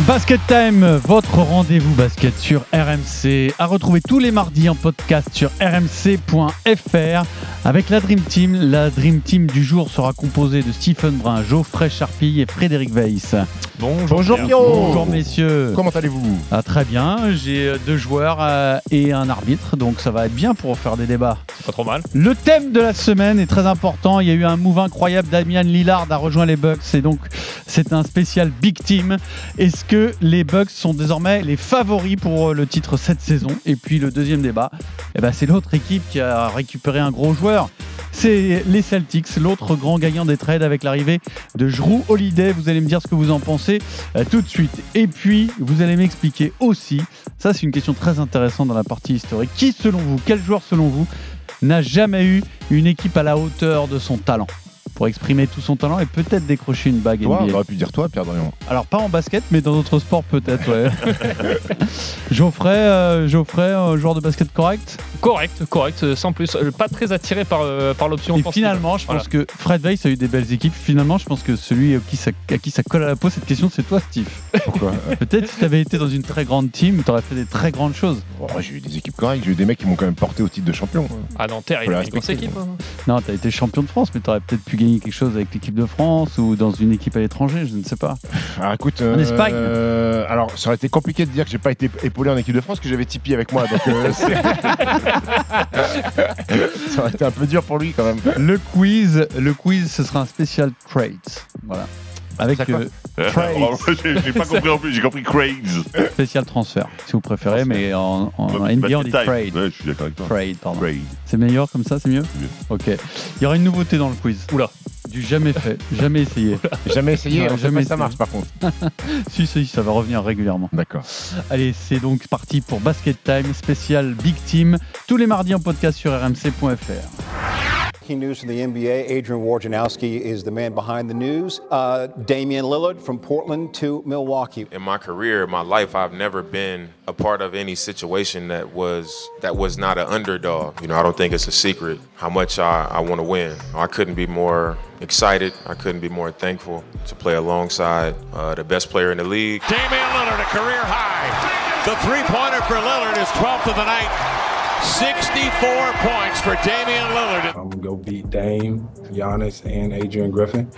Basket Time, votre rendez-vous basket sur RMC, à retrouver tous les mardis en podcast sur rmc.fr avec la Dream Team. La Dream Team du jour sera composée de Stephen Brun, Geoffrey Charpille et Frédéric Weiss. Bonjour, Bonjour. Bonjour messieurs. Comment allez-vous? Ah, très bien, j'ai euh, deux joueurs euh, et un arbitre, donc ça va être bien pour faire des débats. Pas trop mal. Le thème de la semaine est très important. Il y a eu un move incroyable. Damien Lillard a rejoint les Bucks et donc c'est un spécial Big Team. Est-ce que les Bucks sont désormais les favoris pour euh, le titre cette saison Et puis le deuxième débat, eh ben, c'est l'autre équipe qui a récupéré un gros joueur. C'est les Celtics, l'autre grand gagnant des trades avec l'arrivée de Drew Holiday. Vous allez me dire ce que vous en pensez euh, tout de suite. Et puis, vous allez m'expliquer aussi, ça c'est une question très intéressante dans la partie historique, qui selon vous, quel joueur selon vous n'a jamais eu une équipe à la hauteur de son talent? Pour exprimer tout son talent et peut-être décrocher une bague Toi, on NBA. aurait pu dire toi, Pierre Dorian. Alors pas en basket, mais dans d'autres sports peut-être. Ouais. Geoffrey, euh, Geoffrey, euh, joueur de basket correct? Correct, correct, euh, sans plus. Euh, Pas très attiré par, euh, par l'option Et finalement, je pense que Fred Weiss a eu des belles équipes. Finalement, je pense que celui à qui ça, à qui ça colle à la peau cette question, c'est toi, Steve. Pourquoi? Peut-être si tu avais été dans une très grande team, tu aurais fait des très grandes choses. Moi, J'ai eu des équipes correctes, j'ai eu des mecs qui m'ont quand même porté au titre de champion. À Nanterre, il a une grosse équipe. hein. Non, tu as été champion de France, mais tu aurais peut-être pu gagner quelque chose avec l'équipe de France ou dans une équipe à l'étranger, je ne sais pas. Alors écoute, En Espagne. euh, alors ça aurait été compliqué de dire que j'ai pas été épaulé en équipe de France, que j'avais Tipeee avec moi, donc euh, ça aurait été un peu dur pour lui quand même. Le quiz, le quiz, ce sera un spécial trade. Voilà. Avec euh, trade, j'ai pas compris en plus, j'ai compris Craigs. spécial transfert, si vous préférez, mais en, en NBA on dit trade. Ouais, je suis d'accord avec toi. Trade, pardon. Trade. C'est meilleur comme ça, c'est mieux mieux. Ok. Il y aura une nouveauté dans le quiz. Oula. Du jamais fait, jamais essayé. Jamais essayé, Ouais, on sait jamais pas si ça essayé. marche par contre. si, si, ça va revenir régulièrement. D'accord. Allez, c'est donc parti pour Basket Time spécial Big Team, tous les mardis en podcast sur rmc.fr. Breaking news from the NBA, Adrian Wojnarowski is the man behind the news. Uh, Damian Lillard from Portland to Milwaukee. in my career, my life, I've never been a part of any situation that was that was not an underdog. You know, I don't think it's a secret how much I, I want to win. I couldn't be more excited. I couldn't be more thankful to play alongside uh, the best player in the league. Damian Lillard, a career high. The three-pointer for Lillard is 12th of the night. 64 points for Damian Lillard. I'm gonna go beat Dame, Giannis, and Adrian Griffin.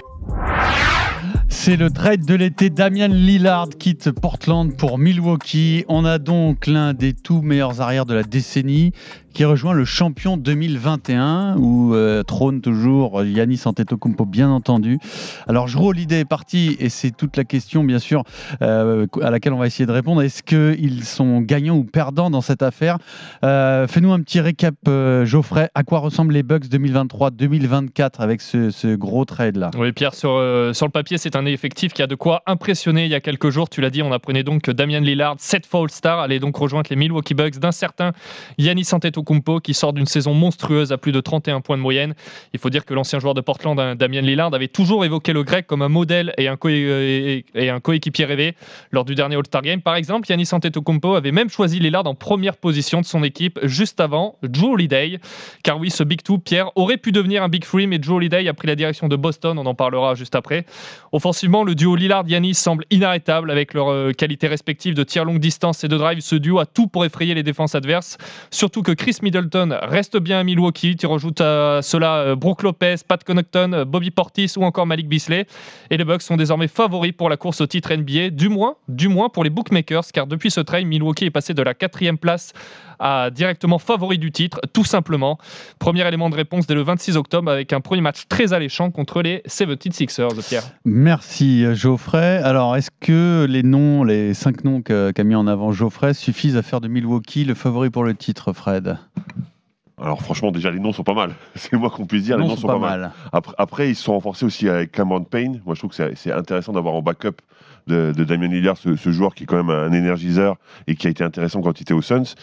C'est le trade de l'été. Damian Lillard quitte Portland pour Milwaukee. On a donc l'un des tout meilleurs arrières de la décennie qui rejoint le champion 2021 où euh, trône toujours Yanis Antetokounmpo bien entendu. Alors Jrue Holiday est parti et c'est toute la question bien sûr euh, à laquelle on va essayer de répondre. Est-ce qu'ils sont gagnants ou perdants dans cette affaire? Euh, Fais-nous un petit récap Geoffrey. À quoi ressemblent les Bucks 2023-2024 avec ce, gros trade là Oui, Pierre, sur, sur le papier, c'est un effectif qui a de quoi impressionner il y a quelques jours. Tu l'as dit, on apprenait donc que Damian Lillard, 7 fois All-Star, allait donc rejoindre les Milwaukee Bucks d'un certain Yanis Antetokounmpo qui sort d'une saison monstrueuse à plus de 31 points de moyenne. Il faut dire que l'ancien joueur de Portland, hein, Damian Lillard, avait toujours évoqué le grec comme un modèle et un, un coéquipier rêvé lors du dernier All-Star Game. Par exemple, Yanis Antetokounmpo avait même choisi Lillard en première position de son équipe juste avant Drew Holiday. Car oui, ce Big Two, Pierre, aurait pu devenir un Big Three, mais Drew Holiday a pris la direction de Boston, on en parlera juste après. Le duo Lillard-Yanis semble inarrêtable avec leurs euh, qualités respectives de tir longue distance et de drive. Ce duo a tout pour effrayer les défenses adverses. Surtout que Chris Middleton reste bien à Milwaukee. Tu rajoutes à cela euh, Brook Lopez, Pat Connaughton, euh, Bobby Portis ou encore Malik Beasley. Et les Bucks sont désormais favoris pour la course au titre NBA, du moins, du moins pour les bookmakers, car depuis ce trade, Milwaukee est passé de la quatrième place à directement favori du titre, tout simplement. Premier élément de réponse dès le 26 octobre avec un premier match très alléchant contre les 76ers, Pierre. Merci Geoffrey. Alors, est-ce que les noms, les cinq noms qu'a mis en avant Geoffrey suffisent à faire de Milwaukee le favori pour le titre, Fred? Alors franchement, déjà, les noms sont pas mal. C'est le moins qu'on puisse dire, Les les noms noms sont pas mal. mal. Après, après, ils se sont renforcés aussi avec Cameron Payne. Moi, je trouve que c'est- c'est intéressant d'avoir en backup de, de Damien Lillard ce, ce joueur qui est quand même un énergiseur et qui a été intéressant quand il était aux Suns.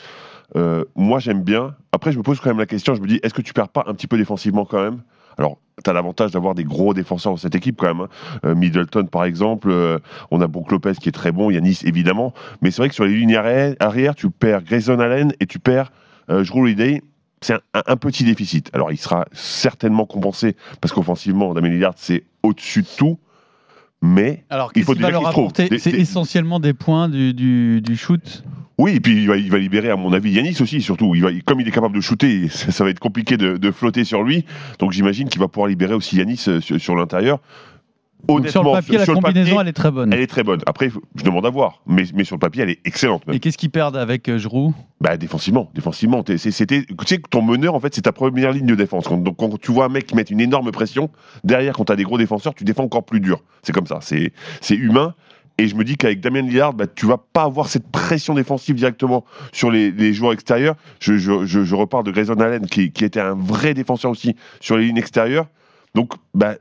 Euh, moi, j'aime bien. Après, je me pose quand même la question. Je me dis, est-ce que tu perds pas un petit peu défensivement quand même? Alors, as l'avantage d'avoir des gros défenseurs dans cette équipe quand même. hein. Euh, Middleton par exemple, euh, on a Brook Lopez qui est très bon, Yanis évidemment, mais c'est vrai que sur les lignes arrière, tu perds Grayson Allen et tu perds euh, Drew Holiday. C'est un, petit déficit. Alors il sera certainement compensé parce qu'offensivement, Damien Lillard c'est au-dessus de tout, mais Alors, Il faut déjà qu'il se trouve C'est essentiellement des points du, du, du shoot? Oui, et puis il va, il va libérer, à mon avis, Yanis aussi, surtout. Il va, comme il est capable de shooter, ça, ça va être compliqué de, de flotter sur lui. Donc j'imagine qu'il va pouvoir libérer aussi Yanis euh, sur, sur l'intérieur. Donc, sur le papier, la sur combinaison, papier, elle est très bonne. elle est très bonne. Après, je demande à voir. Mais, mais sur le papier, elle est excellente. Même. Et qu'est-ce qu'ils perdent avec euh, Giroud? Bah, défensivement, défensivement. C'était, tu sais que ton meneur, en fait, c'est ta première ligne de défense. Quand- donc, quand tu vois un mec qui met une énorme pression, derrière, quand tu as des gros défenseurs, tu défends encore plus dur. C'est comme ça. C'est, c'est humain. Et je me dis qu'avec Damien Lillard, bah, tu vas pas avoir cette pression défensive directement sur les, joueurs extérieurs. Je, reparle de Grayson Allen, qui, était un vrai défenseur aussi sur les lignes extérieures. Donc, bah,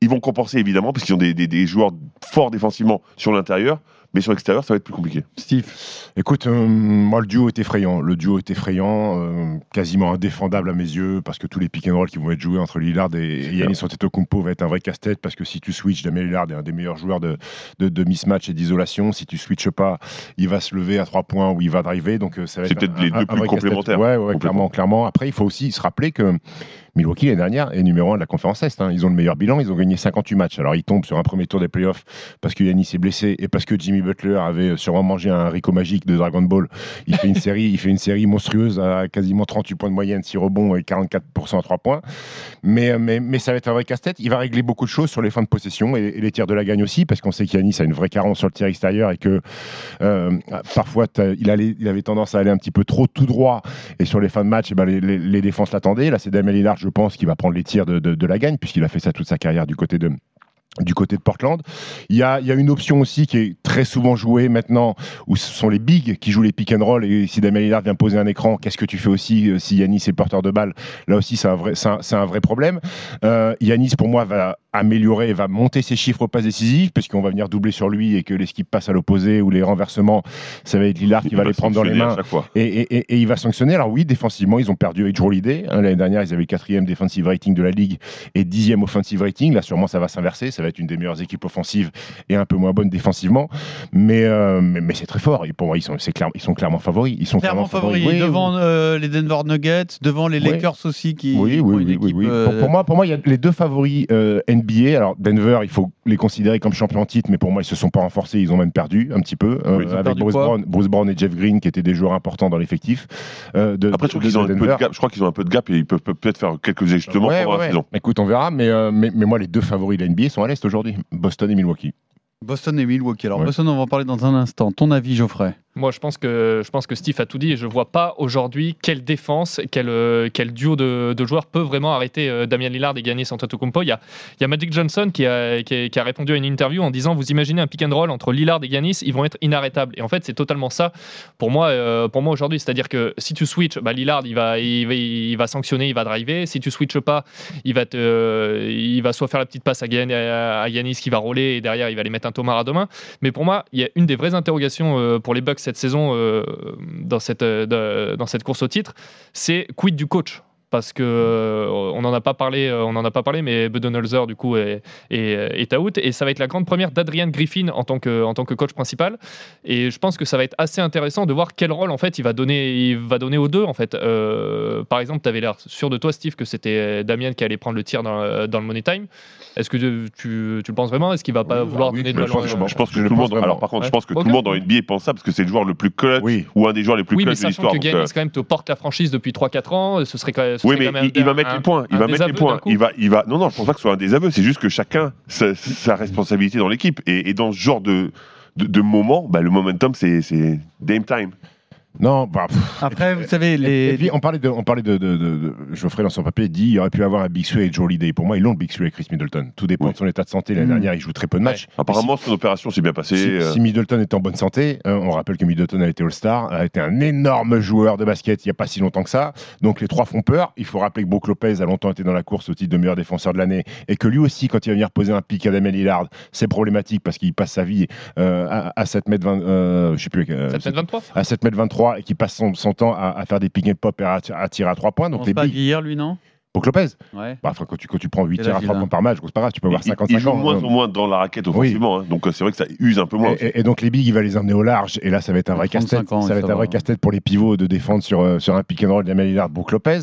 ils vont compenser évidemment, parce qu'ils ont des, des joueurs forts défensivement sur l'intérieur. Mais sur l'extérieur, ça va être plus compliqué. Steve Écoute, euh, moi le duo est effrayant. Le duo est effrayant, euh, quasiment indéfendable à mes yeux, parce que tous les pick and roll qui vont être joués entre Lillard et, et Yannis Antetokounmpo va être un vrai casse-tête, parce que si tu switches, Damien Lillard est un des meilleurs joueurs de, de, de mismatch et d'isolation. Si tu switches pas, il va se lever à trois points ou il va driver. Donc euh, ça va C'est être peut-être un- les deux un plus complémentaires. Ouais, ouais, clairement, clairement. Après, il faut aussi se rappeler que Milwaukee l'année dernière est numéro un de la conférence Est. hein. Ils ont le meilleur bilan, ils ont gagné 58 matchs. Alors ils tombent sur un premier tour des playoffs parce que Yanis est blessé et parce que Jimmy Butler avait sûrement mangé un Rico magique de Dragon Ball. Il fait une série, il fait une série monstrueuse à quasiment 38 points de moyenne, 6 rebonds et 44% à 3 points. Mais, mais, mais ça va être un vrai casse-tête. Il va régler beaucoup de choses sur les fins de possession et, les tirs de la gagne aussi parce qu'on sait qu'Yanis a une vraie carence sur le tir extérieur et que euh, parfois il, allait- il avait tendance à aller un petit peu trop tout droit et sur les fins de match, eh ben, les défenses l'attendaient. Là, c'est Damien Lillard, je pense, qui va prendre les tirs de la gagne, puisqu'il a fait ça toute sa carrière du côté de du côté de Portland. Il y, a, il y a une option aussi qui est très souvent jouée maintenant, où ce sont les bigs qui jouent les pick and roll, et si Damien Lillard vient poser un écran, qu'est-ce que tu fais aussi euh, si Yanis est porteur de balle? Là aussi, c'est un vrai, c'est un, c'est un vrai problème. Euh, Yanis, pour moi, va améliorer, va monter ses chiffres pas décisifs, parce qu'on va venir doubler sur lui et que les skips passent à l'opposé, ou les renversements, ça va être Lillard qui Il va les prendre dans les mains. Et, et- et- et il va sanctionner. Alors oui, défensivement, ils ont perdu avec Drew Holiday. Hein, L'année dernière, ils avaient le quatrième defensive rating de la ligue et dixième offensive rating. Là, sûrement, ça va s'inverser. Ça va être une des meilleures équipes offensives et un peu moins bonne défensivement. Mais, euh, mais, mais c'est très fort. Et pour moi, ils sont, c'est clair- ils sont clairement favoris. Ils sont Clairement clairement, favori. Oui, devant euh, les Denver Nuggets, devant les Oui. Lakers aussi qui. oui, oui, une oui, oui, équipe, oui. euh, Pour, pour moi, pour moi, il y a les deux favoris euh, NBA. Alors Denver, il faut les considérer comme champions en titre, mais pour moi, ils se sont pas renforcés. Ils ont même perdu un petit peu euh, avec Bruce Brown, Bruce Brown et Jeff Green, qui étaient des joueurs importants dans l'effectif. euh, de, Après, je trouve de- qu'ils ont de un peu de Denver. gap. Je crois qu'ils ont un peu de gap et ils peuvent peut-être faire quelques ajustements Ouais, pendant ouais, la ouais. saison. Écoute, on verra, mais, euh, mais, mais moi, les deux favoris de la NBA sont à l'Est aujourd'hui, Boston et Milwaukee. Boston et Milwaukee. Alors Ouais. Boston, on va en parler dans un instant. Ton avis, Geoffrey? Moi, je pense que Steve a tout dit et je vois pas aujourd'hui quelle défense, quel, euh, quel duo de, joueurs peut vraiment arrêter euh, Damien Lillard et gagner Antetokounmpo. Il y a, il y a Magic Johnson qui a, répondu à une interview en disant vous imaginez un pick and roll entre Lillard et Giannis, ils vont être inarrêtables. Et en fait, c'est totalement ça pour moi, euh, pour moi aujourd'hui. C'est-à-dire que si tu switches, bah, Lillard il va, sanctionner, il va driver. Si tu switches pas, il va soit faire la petite passe à, Gian- Giannis qui va rouler et derrière il va aller mettre un Thomas à demain. Mais pour moi, il y a une des vraies interrogations pour les Bucks cette saison euh, dans, cette, euh, dans cette course au titre, c'est quid du coach? Parce que euh, on n'en a pas parlé, euh, on en a pas parlé, mais Budenholzer du coup est, est, est out et ça va être la grande première d'Adrian Griffin en tant que en tant que coach principal. Et je pense que ça va être assez intéressant de voir quel rôle en fait il va donner, il va donner aux deux en fait. Euh, par exemple, tu avais l'air sûr de toi, Steve, que c'était Damien qui allait prendre le tir dans, dans le money time. Est-ce que tu, tu, tu le penses vraiment? Est-ce qu'il va pas Oui, vouloir oui, donner de Mais je, pense, je pense que Je tout le pense monde. vraiment. Alors, par contre, Ouais. je pense que tout le monde dans NBA pense ça parce que c'est le joueur le plus clutch Oui. ou un des joueurs les plus Oui, mais clutch de sachant l'histoire. que donc, Giannis euh, quand même te porte la franchise depuis 3-4 ans, ce serait quand même. ce Oui, mais il, il va mettre un- les points. Il va mettre les points. Il va, il va. Non, non, je pense pas que ce soit un désaveu. C'est juste que chacun sa, sa responsabilité dans l'équipe et, et dans ce genre de de, de moment, bah, le momentum, c'est c'est Dame time. Non, bah, pff, Après, vous savez, Et, les. et puis on parlait de, on parlait de, de, de- de- Geoffrey dans son papier dit il aurait pu avoir un Big Three avec Joe Holiday. Pour moi, ils l'ont le Big Three avec Chris Middleton. Tout dépend Oui. de son état de santé. L'année Mm. dernière, il joue très peu de matchs. Apparemment, son opération s'est bien passée. Si, euh, si Middleton est en bonne santé, hein, on rappelle que Middleton a été All-Star, a été un énorme joueur de basket il n'y a pas si longtemps que ça. Donc les trois font peur. Il faut rappeler que Brook Lopez a longtemps été dans la course au titre de meilleur défenseur de l'année et que lui aussi, quand il va venir poser un pic à Damien Lillard, c'est problématique parce qu'il passe sa vie euh, à, à 7 mètres 20, euh, je sais plus, euh, Ça te fait 23 à 7 mètres 23 et qui passe son, son temps à, à faire des pick and pop et à, à tirer à trois points. Donc les pas hier, lui, non? Brook Lopez. Ouais. Bah, quand, tu, quand tu prends 8 Quel tirs à âge 3 il a points par match, c'est pas grave, tu peux avoir Il- 55 il joue ans. moins euh, en moins dans la raquette offensivement, hein, donc euh, c'est vrai que ça use un peu moins. Et, et donc les bigs, il va les emmener au large. Et là, ça va être un vrai 35 casse-tête. Ça ça va être un vrai casse-tête pour les pivots de défendre sur, euh, sur un pick and roll de Lillard, Brook Lopez.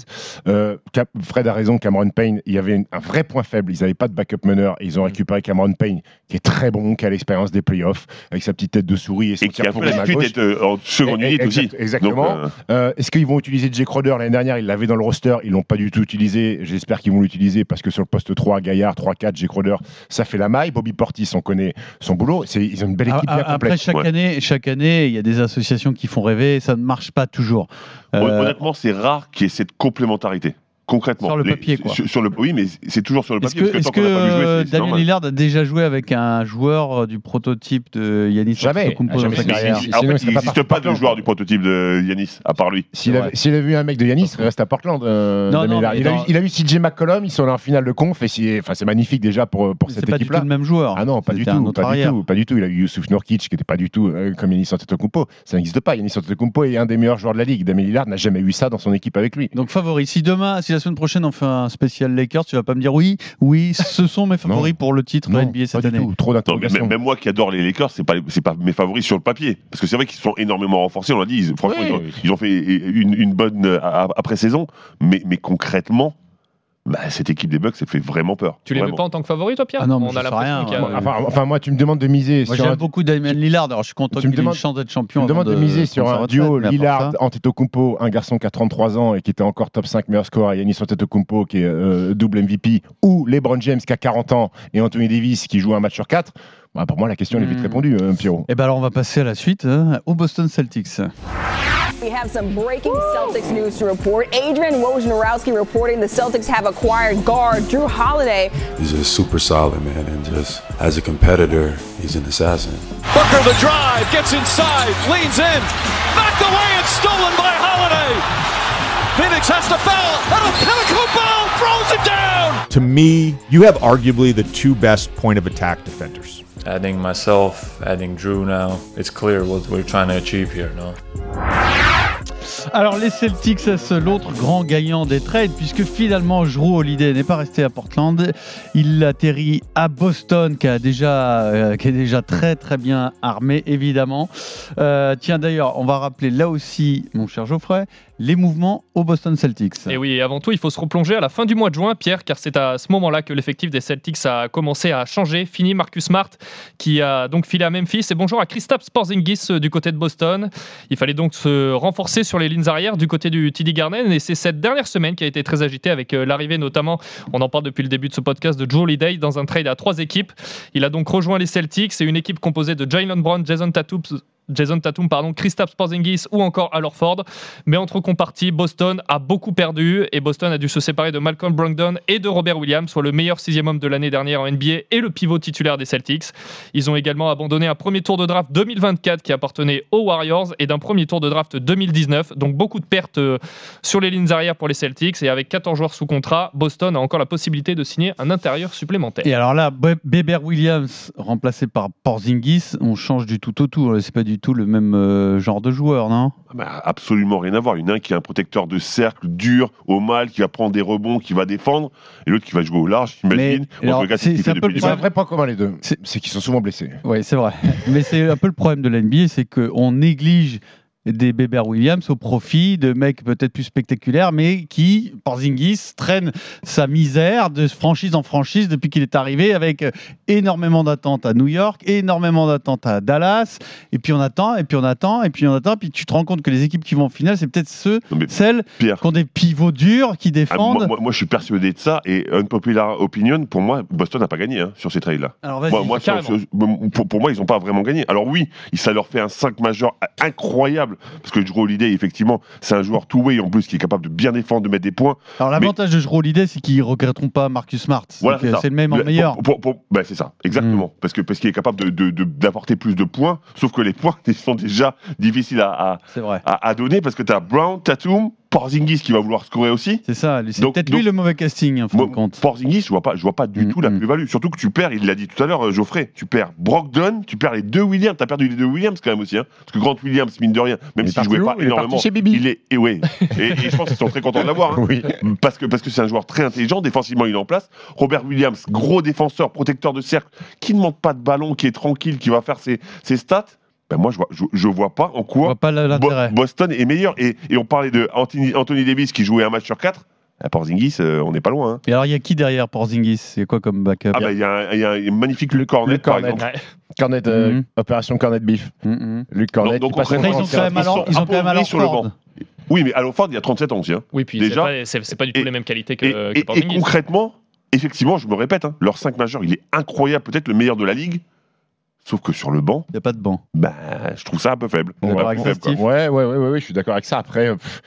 Euh, Fred a raison, Cameron Payne, il y avait un vrai point faible. Ils n'avaient pas de backup meneur. Et Mm. ils ont récupéré Cameron Payne, qui est très bon, qui a l'expérience des playoffs, avec sa petite tête de souris et son Et qui tir a pour l'habitude gauche. d'être en seconde unité exact- aussi. exactement. Euh, Euh, Est-ce qu'ils vont utiliser Jay Crowder? L'année dernière Ils l'avaient dans le roster, ils l'ont pas du tout utilisé. J'espère qu'ils vont l'utiliser parce que sur le poste 3, Gaillard, 3-4, Jay Crowder, ça fait la maille. Bobby Portis, on connaît son boulot. C'est- Ils ont une belle A- équipe a- bien Après, complète. chaque Ouais. année, chaque année, il y a des associations qui font rêver et ça ne marche pas toujours. Euh, Honnêtement, c'est rare qu'il y ait cette complémentarité. Concrètement. Sur le Les- papier, quoi. Sur, sur le, oui, mais c'est toujours sur le Est-ce papier. que, parce est-ce que que pas vu euh, jouer, c'est- c'est Damien normal. Lillard a déjà joué avec un joueur euh, du prototype de Yanis Jamais, Antetokounmpo jamais carrière. En Sinon, il fait, n'existe pas de joueur du prototype de Yanis, à part lui. S'il C'est avait, vu un mec de Yanis, il reste à Portland. euh, Non, non, il, a eu, il a eu CJ McCollum, ils sont allés en finale de conf, et c'est, enfin, c'est magnifique déjà pour, pour C'est cette pas du tout équipe-là. le même joueur. Ah non, pas du tout, pas du tout, pas du tout. Il a eu Youssouf Nurkic qui n'était pas du tout comme Yanis Antetokounmpo. Ça n'existe pas. Yanis Antetokounmpo est un des meilleurs joueurs de la ligue. Damien Lillard n'a jamais eu ça dans son équipe avec lui. Donc favori. Si demain, si la semaine prochaine on fait un spécial Lakers, tu vas pas me dire oui, oui, ce sont mes favoris pour le titre Non, NBA pas cette du année. tout. Trop d'interrogations. même, même moi qui adore les Lakers, c'est pas c'est pas mes favoris sur le papier, parce que c'est vrai qu'ils sont énormément renforcés. On l'a dit, ils- franchement, Oui. ils, ont, ils ont fait une, une bonne euh, après saison, mais, mais concrètement, bah, cette équipe des Bucks, ça fait vraiment peur. Tu les mets pas en tant que favori, toi, Pierre Ah non, mais On a l'impression rien, a- ouais. Enfin, enfin, moi, tu me demandes de miser Moi sur j'aime un, beaucoup Damien Lillard. Alors je suis content tu me qu'il ait une chance d'être tu champion. me demandes avant de miser sur un duo Lillard Antetokounmpo, un garçon qui a 33 ans et qui était encore top 5 meilleur score, et Yanis Antetokounmpo qui est euh, double MVP, ou LeBron James qui a 40 ans et Anthony Davis qui joue un match sur 4. Bah, pour moi, la question elle est vite Hmm. répondue, euh, Pierrot. Eh ben alors on va passer à la suite hein, au Boston Celtics. We have some breaking Celtics news to report. Adrian Wojnarowski reporting the Celtics have acquired guard Drew Holiday. He's a super solid man, and just as a competitor, he's an assassin. Booker the drive, gets inside, leans in, knocked away it's stolen by Holiday. Phoenix has to foul, and Antetokounmpo throws it down. To me, you have arguably the two best point of attack defenders. Adding myself, adding Drew now, it's clear what we're trying to achieve here, no? Alors les Celtics, c'est l'autre grand gagnant des trades puisque finalement Drew Holiday n'est pas resté à Portland. Il atterrit à Boston qui, a déjà, euh, qui est déjà très très bien armé évidemment. Euh, tiens d'ailleurs, on va rappeler là aussi, mon cher Geoffrey, les mouvements au Boston Celtics. Et oui, et avant tout, il faut se replonger à la fin du mois de juin, Pierre, car c'est à ce moment-là que l'effectif des Celtics a commencé à changer. Fini Marcus Smart, qui a donc filé à Memphis. Et bonjour à Kristaps Porzingis euh, du côté de Boston. Il fallait donc se renforcer sur les lignes arrières du côté du TD Garden. Et c'est cette dernière semaine qui a été très agitée avec euh, l'arrivée notamment, on en parle depuis le début de ce podcast, de Joe Holiday dans un trade à trois équipes. Il a donc rejoint les Celtics. C'est une équipe composée de Jalen Brown, Jason Tatum, Jason Tatum, pardon, Kristaps Porzingis ou encore Al Horford. Mais entre compartis, Boston a beaucoup perdu et Boston a dû se séparer de Malcolm Brogdon et de Robert Williams, soit le meilleur sixième homme de l'année dernière en NBA et le pivot titulaire des Celtics. Ils ont également abandonné un premier tour de draft 2024 qui appartenait aux Warriors et d'un premier tour de draft 2019. Donc beaucoup de pertes euh, sur les lignes arrière pour les Celtics et avec 14 joueurs sous contrat, Boston a encore la possibilité de signer un intérieur supplémentaire. Et alors là, Be- Beber Williams remplacé par Porzingis, on change du tout au tout. C'est pas du tout le même euh, genre de joueur, non? Bah, absolument rien à voir. Il y en a un qui est un protecteur de cercle dur, au mal, qui va prendre des rebonds, qui va défendre, et l'autre qui va jouer au large, j'imagine. C'est- un peu le vrai point commun les deux. C'est- C'est qu'ils sont souvent blessés. Oui, c'est vrai. Mais c'est un peu le problème de la NBA, c'est qu'on néglige des Beber Williams au profit de mecs peut-être plus spectaculaires, mais qui, Porzingis, traîne sa misère de franchise en franchise depuis qu'il est arrivé avec euh, énormément d'attentes à New York, énormément d'attentes à Dallas, et puis on attend, et puis on attend, et puis on attend, puis tu te rends compte que les équipes qui vont en finale, c'est peut-être ceux, celles Pierre, qui ont des pivots durs, qui ah, défendent. moi, moi- moi, je suis persuadé de ça, et unpopular opinion, pour moi, Boston n'a pas gagné hein, sur ces Moi, moi, sur- sur- pour, pour moi, ils n'ont pas vraiment gagné. Alors oui, ça leur fait un 5 majeur incroyable, parce que Drew Holiday, effectivement, c'est un joueur two-way en plus qui est capable de bien défendre, de mettre des points. Alors l'avantage de Jrue Holiday, c'est qu'ils ne regretteront pas Marcus Smart. C'est Voilà, le même en Le- meilleur. ben, c'est ça, exactement. Parce que parce qu'il est capable de- de- de- d'apporter plus de points, sauf que les points ils sont déjà difficiles à- à donner parce que tu as Brown, Tatum, Porzingis qui va vouloir scorer aussi. C'est ça, c'est Donc- peut-être lui le mauvais casting, en fin Moi, de compte. Porzingis, je vois pas, je vois pas du Mm, tout la mm. plus-value. Surtout que tu perds, il l'a dit tout à l'heure, euh, Geoffrey, tu perds Brogdon, tu perds les deux Williams. T'as perdu les deux Williams quand même aussi, hein. Parce que Grant Williams, mine de rien, même s'il jouait pas Il énormément, parti chez Bibi. il est, et ouais, et, et je pense qu'ils sont très contents de l'avoir. hein. Oui. Parce que parce que c'est un joueur très intelligent, défensivement il est en place. Robert Williams, gros défenseur, protecteur de cercle, qui ne manque pas de ballon, qui est tranquille, qui va faire ses, ses stats. Ben moi je vois, je, je vois pas en quoi pas Bo-. Boston est meilleur. Et, et on parlait de Anthony, Anthony Davis qui jouait un match sur quatre. À Porzingis, euh, on n'est pas loin. hein. Et alors, il y a qui derrière Porzingis? C'est quoi comme backup? Ah bah il y, a un- il y a un magnifique Luc Cornet, Luc par Cornet. exemple. Ouais. Cornet, euh, Mhm. opération Cornet Beef. Mm, mm. Luc Cornet. Donc- donc, Après, ils ont quand même ils alors, sont ils ont quand même appauvris alors sur le Ford. banc. Oui, mais Al Ford, il y a 37 ans aussi. hein. Oui, puis Déjà. c'est pas, pas du tout Et- les mêmes qualités que, Et, que et- concrètement, effectivement, je me répète, hein, leur 5 majeur, il est incroyable, peut-être le meilleur de la ligue. Sauf que sur le banc, Il n'y a pas de banc. bah, je trouve ça un peu faible. Avec ça, faible, quoi. Ouais, ouais, ouais, ouais, ouais, je suis d'accord avec ça. Après, euh, pff,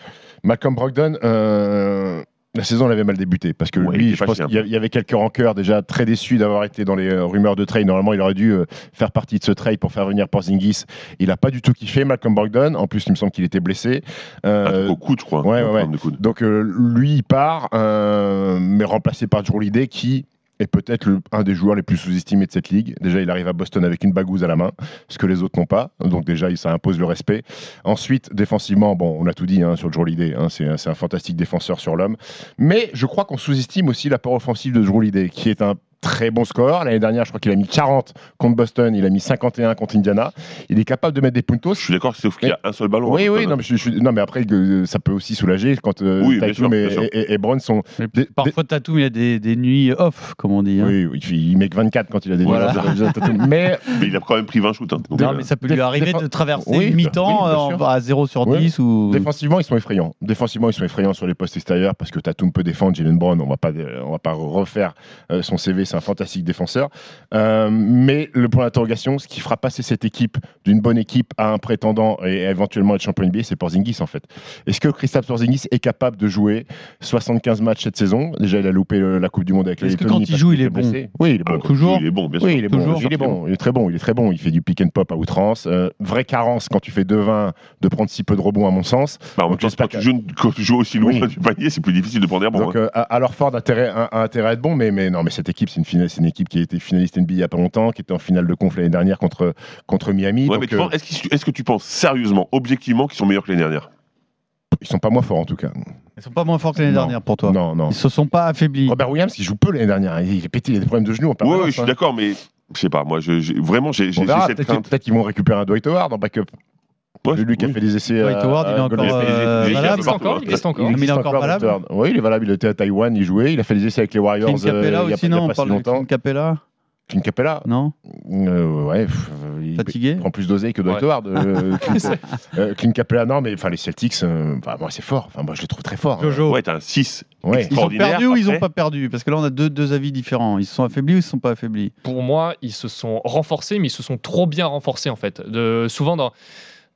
Malcolm Brogdon, euh, la saison elle avait mal débuté parce que Ouais, il lui, je pense qu'il y il y avait quelques rancœurs déjà très déçu d'avoir été dans les euh, rumeurs de trade. Normalement, il aurait dû faire partie de ce trade pour faire venir Porzingis. Il a pas du tout kiffé Malcolm Brogdon. En plus, il me semble qu'il était blessé. Euh, Ah, au coude, je crois. ouais, ouais, coude. donc euh, lui, il part, euh, mais remplacé par Drew Holiday qui est peut-être un des joueurs les plus sous-estimés de cette ligue. Déjà, il arrive à Boston avec une bagouze à la main, ce que les autres n'ont pas. Donc déjà, ça impose le respect. Ensuite, défensivement, bon, on a tout dit hein, sur Drew Holiday. hein, c'est un fantastique défenseur sur l'homme. Mais je crois qu'on sous-estime aussi l'apport offensif de Drew Holiday, qui est un très bon score. L'année dernière, je crois qu'il a mis 40 contre Boston, il a mis 51 contre Indiana. Il est capable de mettre des puntos. Je suis d'accord, sauf qu'il y a un seul ballon. Oui, hein, oui, Boston, non mais, je- je- non, mais après, euh, ça peut aussi soulager quand euh, Oui, bien Tatum sûr, et, et- et Brown sont. Des- Parfois, Tatum, il a des, des nuits off, comme on dit. hein. Oui, oui, il met que 24 quand il a des Voilà. nuits. Tatum. Mais Mais il a quand même pris 20 shoots. hein. Non, euh, mais ça peut lui arriver de traverser Oui, mi-temps oui, euh, à 0 sur Oui. 10 ou. Défensivement, ils sont effrayants. Défensivement, ils sont effrayants sur les postes extérieurs parce que Tatum peut défendre. Jalen Brown, on va pas, on va pas refaire euh, son CV. C'est un fantastique défenseur. Euh, mais le point d'interrogation, ce qui fera passer cette équipe d'une bonne équipe à un prétendant et éventuellement être champion NBA, c'est Porzingis en fait. Est-ce que Kristaps Porzingis est capable de jouer 75 matchs cette saison? Déjà, il a loupé euh, la Coupe du Monde avec les Est-ce que quand il joue, qu'il il est bon. Oui, il est ah, bon. toujours. il est bon, bien sûr. Oui, il est bon. Il est très bon. Il est très bon. Il fait du pick and pop à outrance. Euh, vraie carence quand tu fais 2-20 de prendre si peu de rebonds à mon sens. Bah, en même temps, quand tu, joues, quand tu joues aussi loin Oui. du panier, c'est plus difficile de prendre des rebonds. Donc, hein. euh, alors Ford a intérêt, a, a intérêt à être bon, mais, mais non, mais cette équipe, c'est une, finale- une équipe qui a été finaliste NBA il y a pas longtemps, qui était en finale de conf l'année dernière contre, contre Miami. Ouais, euh, est-ce qu'ils- est-ce que tu penses sérieusement, objectivement, qu'ils sont meilleurs que l'année dernière? Ils sont pas moins forts en tout cas. Ils sont pas moins forts que l'année dernière pour toi. Non, non. Ils se sont pas affaiblis. Robert Williams, il joue peu l'année dernière. Il est pété, il a des problèmes de genoux en Oui, oui, je suis hein. d'accord, mais je sais pas, moi, je, j'ai- vraiment, j'ai cette Peut-être crainte. peut-être qu'ils vont récupérer un Dwight Howard en backup. Ouais, lui qui a fait des essais. Dwight Howard, il est encore, euh, Il est valable. il existe encore. Il est encore valable. Oui, il est valable. Il était à Taïwan, il jouait. Il a fait des essais avec les Warriors. Clint Capella euh, aussi, non On pas si parle de longtemps. Clint Capella Clint Capella Non Euh, ouais, pff, il Fatigué prend plus d'oseille que Dwight Ouais. Howard. euh, Clint, euh, Clint Capella, non, mais enfin les Celtics, euh, enfin, moi c'est fort. Enfin, moi je les trouve très forts. Jojo. Ouais, t'as un 6 Ouais. Ils ont perdu ou ils ont Après- pas perdu? Parce que là, on a deux, deux avis différents. Ils se sont affaiblis ou ils se sont pas affaiblis? Pour moi, ils se sont renforcés, mais ils se sont trop bien renforcés en fait. De, souvent dans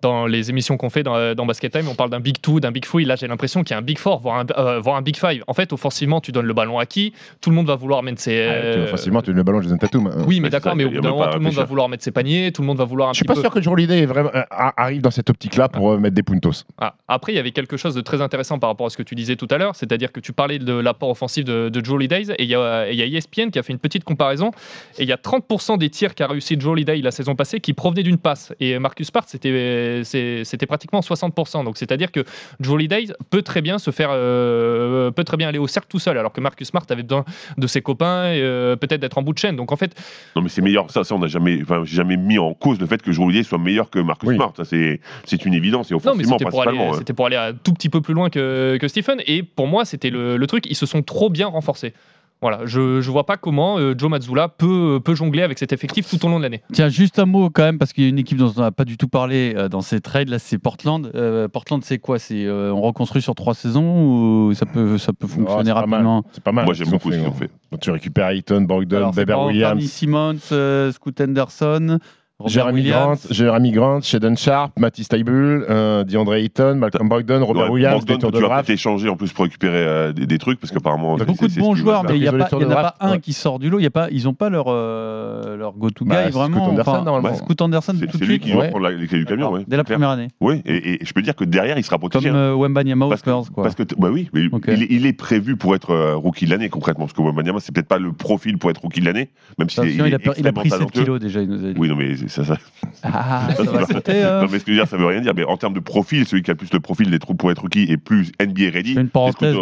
dans les émissions qu'on fait dans, dans Basket Time, on parle d'un Big Two, d'un Big Three. Là, j'ai l'impression qu'il y a un Big Four, voire un, euh, voire un Big Five. En fait, offensivement, tu donnes le ballon à qui Tout le monde va vouloir mettre ses. Ah, tu- euh, tu donnes le ballon à Jason Tatum. Oui, mais d'accord, mais au bout d'un moment, tout le monde va vouloir mettre ses paniers, tout le monde va vouloir un Je suis pas peu. sûr que est vraiment, euh, a- arrive dans cette optique-là pour euh, mettre des puntos. Ah, Après, il y avait quelque chose de très intéressant par rapport à ce que tu disais tout à l'heure, c'est-à-dire que tu parlais de l'apport offensif de, de Joe Holiday, et il y, a, et il y a ESPN qui a fait une petite comparaison, et il y a 30% des tirs qu'a réussi Joe Holiday la saison passée qui provenaient d'une passe, et Marcus Smart, c'était c'était pratiquement 60%. Donc c'est-à-dire que Joe Holiday peut très bien se faire, euh, peut très bien aller au cercle tout seul, alors que Marcus Smart avait besoin de ses copains, et, euh, peut-être d'être en bout de chaîne. Donc en fait, Non, mais c'est meilleur. Ça, ça on n'a jamais, enfin, jamais mis en cause le fait que Joe Holiday soit meilleur que Marcus Oui. Smart. Ça, c'est, c'est une évidence et Non, mais offensivement c'était pour, aller, hein. c'était pour aller un tout petit peu plus loin que, que Stephen. Et pour moi, c'était le, le truc. Ils se sont trop bien renforcés. Voilà, je ne vois pas comment euh, Joe Mazzulla peut, peut jongler avec cet effectif tout au long de l'année. Tiens, juste un mot quand même, parce qu'il y a une équipe dont on n'a pas du tout parlé euh, dans ces trades. Là, c'est Portland. Euh, Portland, c'est quoi? C'est euh, on reconstruit sur trois saisons ou ça peut, ça peut fonctionner rapidement? C'est pas mal. Moi, j'aime beaucoup ce qu'ils ont fait. Tu récupères Ayton, Bogdan, Anthony Williams. Simmons, euh, Scoot Henderson, Jeremy. Grant, Jeremy Grant, Shaden Sharp, Matisse Taibul, euh, DeAndre Ayton, Malcolm Brogdon, Robert Ouais, Williams, Brogdon, que tu vas peut-être échanger en plus pour récupérer euh, des, des trucs parce qu'apparemment Il y a beaucoup de bons joueurs, mais il n'y a pas, y en a pas un ouais. qui sort du lot. Il y a pas, ils n'ont pas leur, euh, leur go-to Bah, guy vraiment. Scoot Anderson, enfin, normalement. Scoot Anderson C'est tout de suite. qui ouais. prendre la- les clés du camion, ouais. Dès la première année. Oui, et, et je peux dire que derrière, il sera protégé. Comme hein. euh, Wembanyama aux Parce que, Spurs, parce que bah oui, il, est- prévu pour être euh, rookie de l'année concrètement, parce que Wembanyama c'est peut-être pas le profil pour être rookie de l'année, même si il, a, pris 7 talentueux. kilos déjà. Il nous a dit. Oui, non mais ça, ça, Ah, ça, ça va, ça- c'était, euh, non mais ce que je veux dire, ça veut rien dire. Mais en termes de profil, celui qui a le plus le profil des troupes pour être rookie et plus NBA ready. C'est une parenthèse.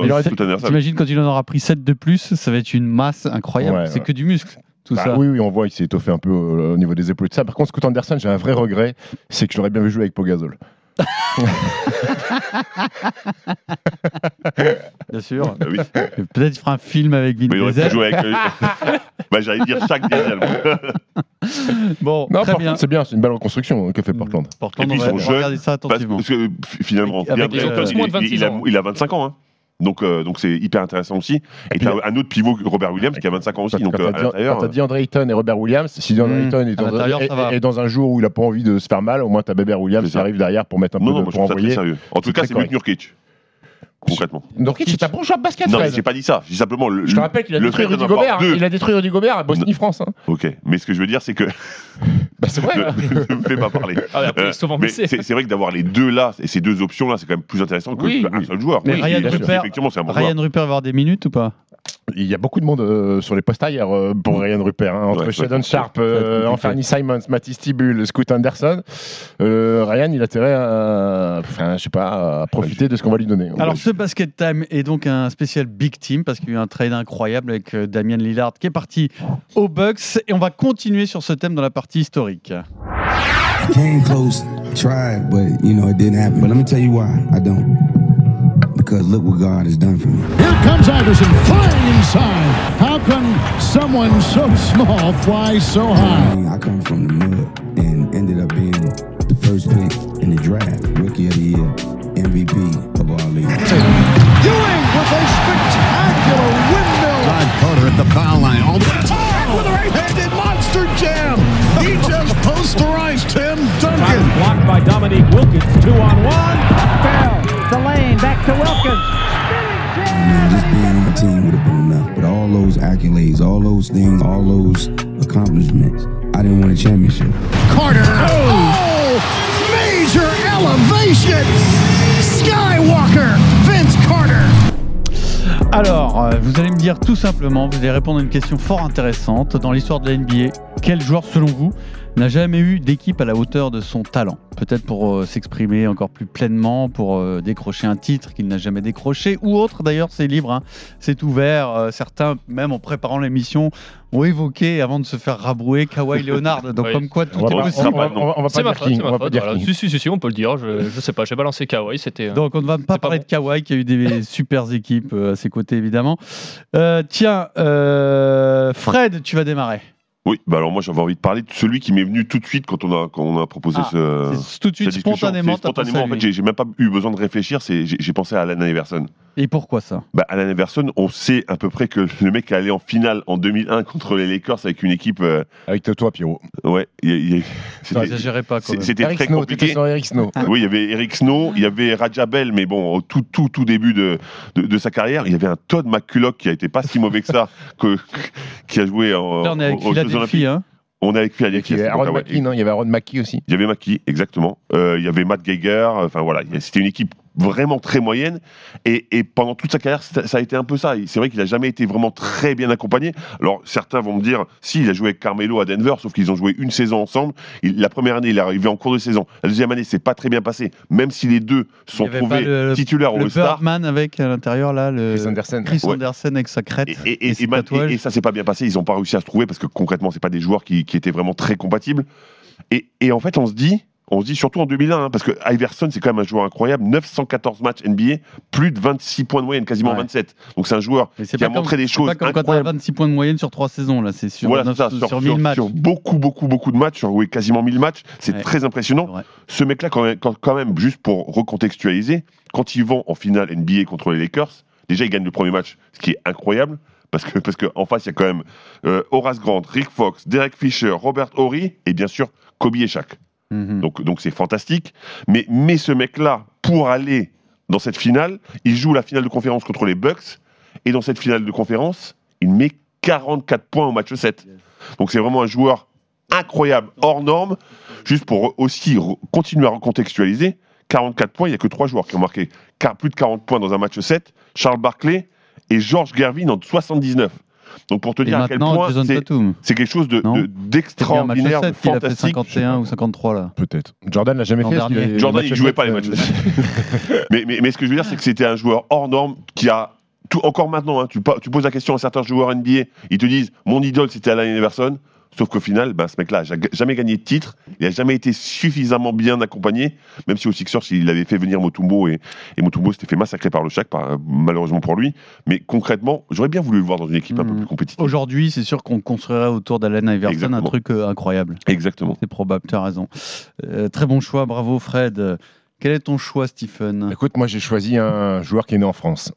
T'imagines quand il en aura pris 7 de plus, ça va être une masse incroyable. Ouais, c'est ouais. que du muscle, tout Bah ça. Oui, oui, on voit, il s'est étoffé un peu euh, au niveau des épaules et tout ça. Par contre, Scott Anderson, j'ai un vrai regret, c'est que je l'aurais bien vu jouer avec Pogazol. Bien sûr. Ah oui. Peut-être il fera un film avec Vin Mais il aurait pu Diesel. jouer avec. euh, bah, j'allais dire chaque Diesel. Bon, Non, très bien. c'est bien, c'est une belle reconstruction que fait Portland. Et Portland, puis on ils va sont jeunes. regarder ça Parce, attentivement. parce que f- finalement, Avec les il, a, 26 ans. il a 25 ans. hein. Donc, euh, donc c'est hyper intéressant aussi. Et, puis, un autre pivot, Robert Williams, qui a 25 ans aussi. Quand Donc quand euh, t'as à dit- l'intérieur. quand t'as dit André Ayton et Robert Williams, si DeAndre Mmh. Ayton est dans, est- est un jour où il a pas envie de se faire mal, au moins t'as Bébert Williams qui arrive derrière pour mettre un peu Non, non, de, moi je pour trouve ça très envoyer. sérieux. En tout cas, c'est mieux que. Nurkic. Concrètement. Nurkic, c'est un bon joueur de basket, Non, mais j'ai pas dit ça. Je dis simplement le. Je te rappelle qu'il a détruit Rudy Gobert. deux. Il a détruit Rudy Gobert à Bosnie-France. Hein. Ok, mais ce que je veux dire, c'est que. Bah, c'est vrai. hein. ne me fais pas parler. Ah, après, Euh, mais c'est c'est vrai que d'avoir les deux là, et ces deux options là, c'est quand même plus intéressant que Oui, qu'un oui. seul joueur. Mais Oui, Ryan Rupert- effectivement, c'est un bon Ryan joueur. Rupert va avoir des minutes ou pas? Il y a beaucoup de monde euh, sur les postes hier euh, pour Ryan Rupert. hein, entre Ouais, Sheldon ouais. Sharp, euh. Anthony Simons, Matisse Tibul, Scoot Anderson. Euh, Ryan, il a intérêt à, enfin, je sais pas, à profiter de ce qu'on va lui donner. Alors, ce Basket Time est donc un spécial Big Team parce qu'il y a eu un trade incroyable avec euh, Damian Lillard qui est parti aux Bucks et on va continuer sur ce thème dans la partie historique. Came close, tried, but you know it didn't happen. But let me tell you why I don't. Because look what God has done for me. Here comes Iverson flying inside. How can someone so small fly so I high? mean, I come from the mud and ended up being the first pick in the draft, rookie of the year, MVP of our league. Ewing with a spectacular windmill. Todd Carter at the foul line. All the time with a right-handed monster jam. He just posterized Tim Duncan. Blocked by Dominique Wilkins. Two on one. Foul. The lane back to Wilkins. I mean, just being on the team would have been enough. But all those accolades, all those things, all those accomplishments, I didn't win a championship. Carter. Oh, Alors, euh, vous allez me dire tout simplement, vous allez répondre à une question fort intéressante. Dans l'histoire de la NBA, quel joueur, selon vous, n'a jamais eu d'équipe à la hauteur de son talent Peut-être pour euh, s'exprimer encore plus pleinement, pour euh, décrocher un titre qu'il n'a jamais décroché, ou autre d'ailleurs, c'est libre, hein. c'est ouvert. Euh, certains, même en préparant l'émission, ont évoqué, avant de se faire rabrouer, Kawhi Leonard. Donc, Oui. comme quoi, tout On va est possible. on va- on va- on va C'est pas ma dire King, c'est on ma va pas faute. dire voilà. King. Si, si, si, si, on peut le dire. Je, je sais pas, j'ai balancé Kawhi, c'était. euh, Donc on ne va pas pas parler bon. de Kawhi qui a eu des super équipes euh, à ses côtés évidemment. Euh, tiens, euh, Fred, tu vas démarrer. Oui, bah alors moi j'avais envie de parler de celui qui m'est venu tout de suite quand on a, quand on a proposé Ah, ce. Tout de suite spontanément. Spontanément, en fait, j'ai même pas eu besoin de réfléchir, c'est- j'ai j'ai pensé à Alan Iverson. Et pourquoi ça? Bah, Alan Iverson, on sait à peu près que le mec est allé en finale en 2001 contre les Lakers avec une équipe. euh, Avec toi, Pierrot. ouais, c'était- pas quand c'est- même. c'était Eric très Snow, compliqué. sur Eric Snow. Oui, il y avait Eric Snow, il y avait Rajabel, mais bon, au tout, tout, tout début de, de, de sa carrière, il y avait un Todd McCulloch qui a été pas si mauvais que ça, que, qui a joué en, Là, on est avec aux- Jeux Philadelphie. Olympiques. Hein. On est avec Il y avait Aaron. McKee, non? Il y avait Aaron McKee aussi. Il y avait Maki, exactement. Euh, il y avait Matt Geiger. Enfin voilà, c'était une équipe vraiment très moyenne. Et, et pendant toute sa carrière, ça ça a été un peu ça. C'est vrai qu'il a jamais été vraiment très bien accompagné. Alors certains vont me dire, si il a joué avec Carmelo à Denver, sauf qu'ils ont joué une saison ensemble. Il- la première année, il est arrivé en cours de saison. La deuxième année, c'est pas très bien passé. Même si les deux sont trouvés le- titulaires au Le All-Star. Birdman avec à l'intérieur là, le Chris Anderson. Chris Ouais. Anderson avec sa crête. Et, et- et- et ça s'est pas bien passé, ils n'ont pas réussi à se trouver parce que concrètement, c'est pas des joueurs qui, qui étaient vraiment très compatibles. Et, et en fait, on se dit, on se dit surtout en 2001, hein, parce que Iverson, c'est quand même un joueur incroyable, 914 matchs NBA, plus de 26 points de moyenne, quasiment Ouais. 27. Donc c'est un joueur c'est qui a comme- montré des c'est choses pas comme quand incroyables. 26 points de moyenne sur 3 saisons là, c'est sur, voilà, c'est ça, sur, sur, 1000 sur- matchs. sur beaucoup, beaucoup, beaucoup de matchs, sur quasiment 1000 matchs. C'est Ouais. très impressionnant. C'est. Ce mec-là, quand même, quand- quand même, juste pour recontextualiser, quand ils vont en finale NBA contre les Lakers, déjà, ils gagnent le premier match, ce qui est incroyable. parce que parce que en face il y a quand même euh, Horace Grant, Rick Fox, Derek Fisher, Robert Horry et bien sûr Kobe et Shaq. Mhm. Donc donc c'est fantastique. Mais mais ce mec-là pour aller dans cette finale, il joue la finale de conférence contre les Bucks et dans cette finale de conférence, il met 44 points au match 7. Donc c'est vraiment un joueur incroyable, hors norme. Juste pour aussi continuer à recontextualiser, 44 points, il n'y a que 3 joueurs qui ont marqué plus de 40 points dans un match 7, Charles Barkley et George Gervin en 79. Donc pour te dire à quel maintenant, point c'est quelque chose de- Non de- d'extraordinaire, de, Il a fait fantastique. 51 ou 53 là. Peut-être. Jordan l'a jamais fait. Jordan, il jouait pas les euh, matchs. mais, mais, mais ce que je veux dire, c'est que c'était un joueur hors norme qui a. Tout, encore maintenant, hein, tu, poses la question à certains joueurs NBA, ils te disent Mon idole, c'était Allen Iverson. Sauf qu'au final, ben, ce mec-là n'a jamais gagné de titre, il n'a jamais été suffisamment bien accompagné, même si au Sixers, il avait fait venir Motumbo et, et Motumbo s'était fait massacrer par le Shaq, par- malheureusement pour lui. Mais concrètement, j'aurais bien voulu le voir dans une équipe un peu plus compétitive. Aujourd'hui, c'est sûr qu'on construirait autour d'Allen Iverson Exactement. un truc euh, incroyable. Exactement. C'est probable, tu as raison. Euh, très bon choix, bravo Fred. Quel est ton choix, Stephen? Écoute, moi j'ai choisi un joueur qui est né en France,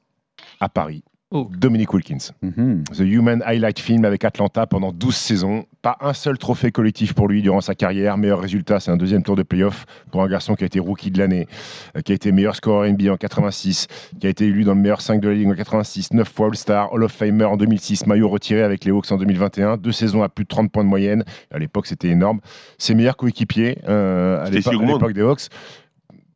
à Paris. Oh. Dominic Wilkins. Mhm. The Human Highlight Film avec Atlanta pendant 12 saisons. Pas un seul trophée collectif pour lui durant sa carrière. Meilleur résultat, c'est un deuxième tour de playoff pour un garçon qui a été rookie de l'année, euh, qui a été meilleur scoreur NBA en 86, qui a été élu dans le meilleur 5 de la ligue en 86, 9 fois All-Star, Hall of Famer en 2006, maillot retiré avec les Hawks en 2021, deux saisons à plus de 30 points de moyenne. À l'époque, c'était énorme. Ses meilleurs coéquipiers euh, à l'époque des Hawks.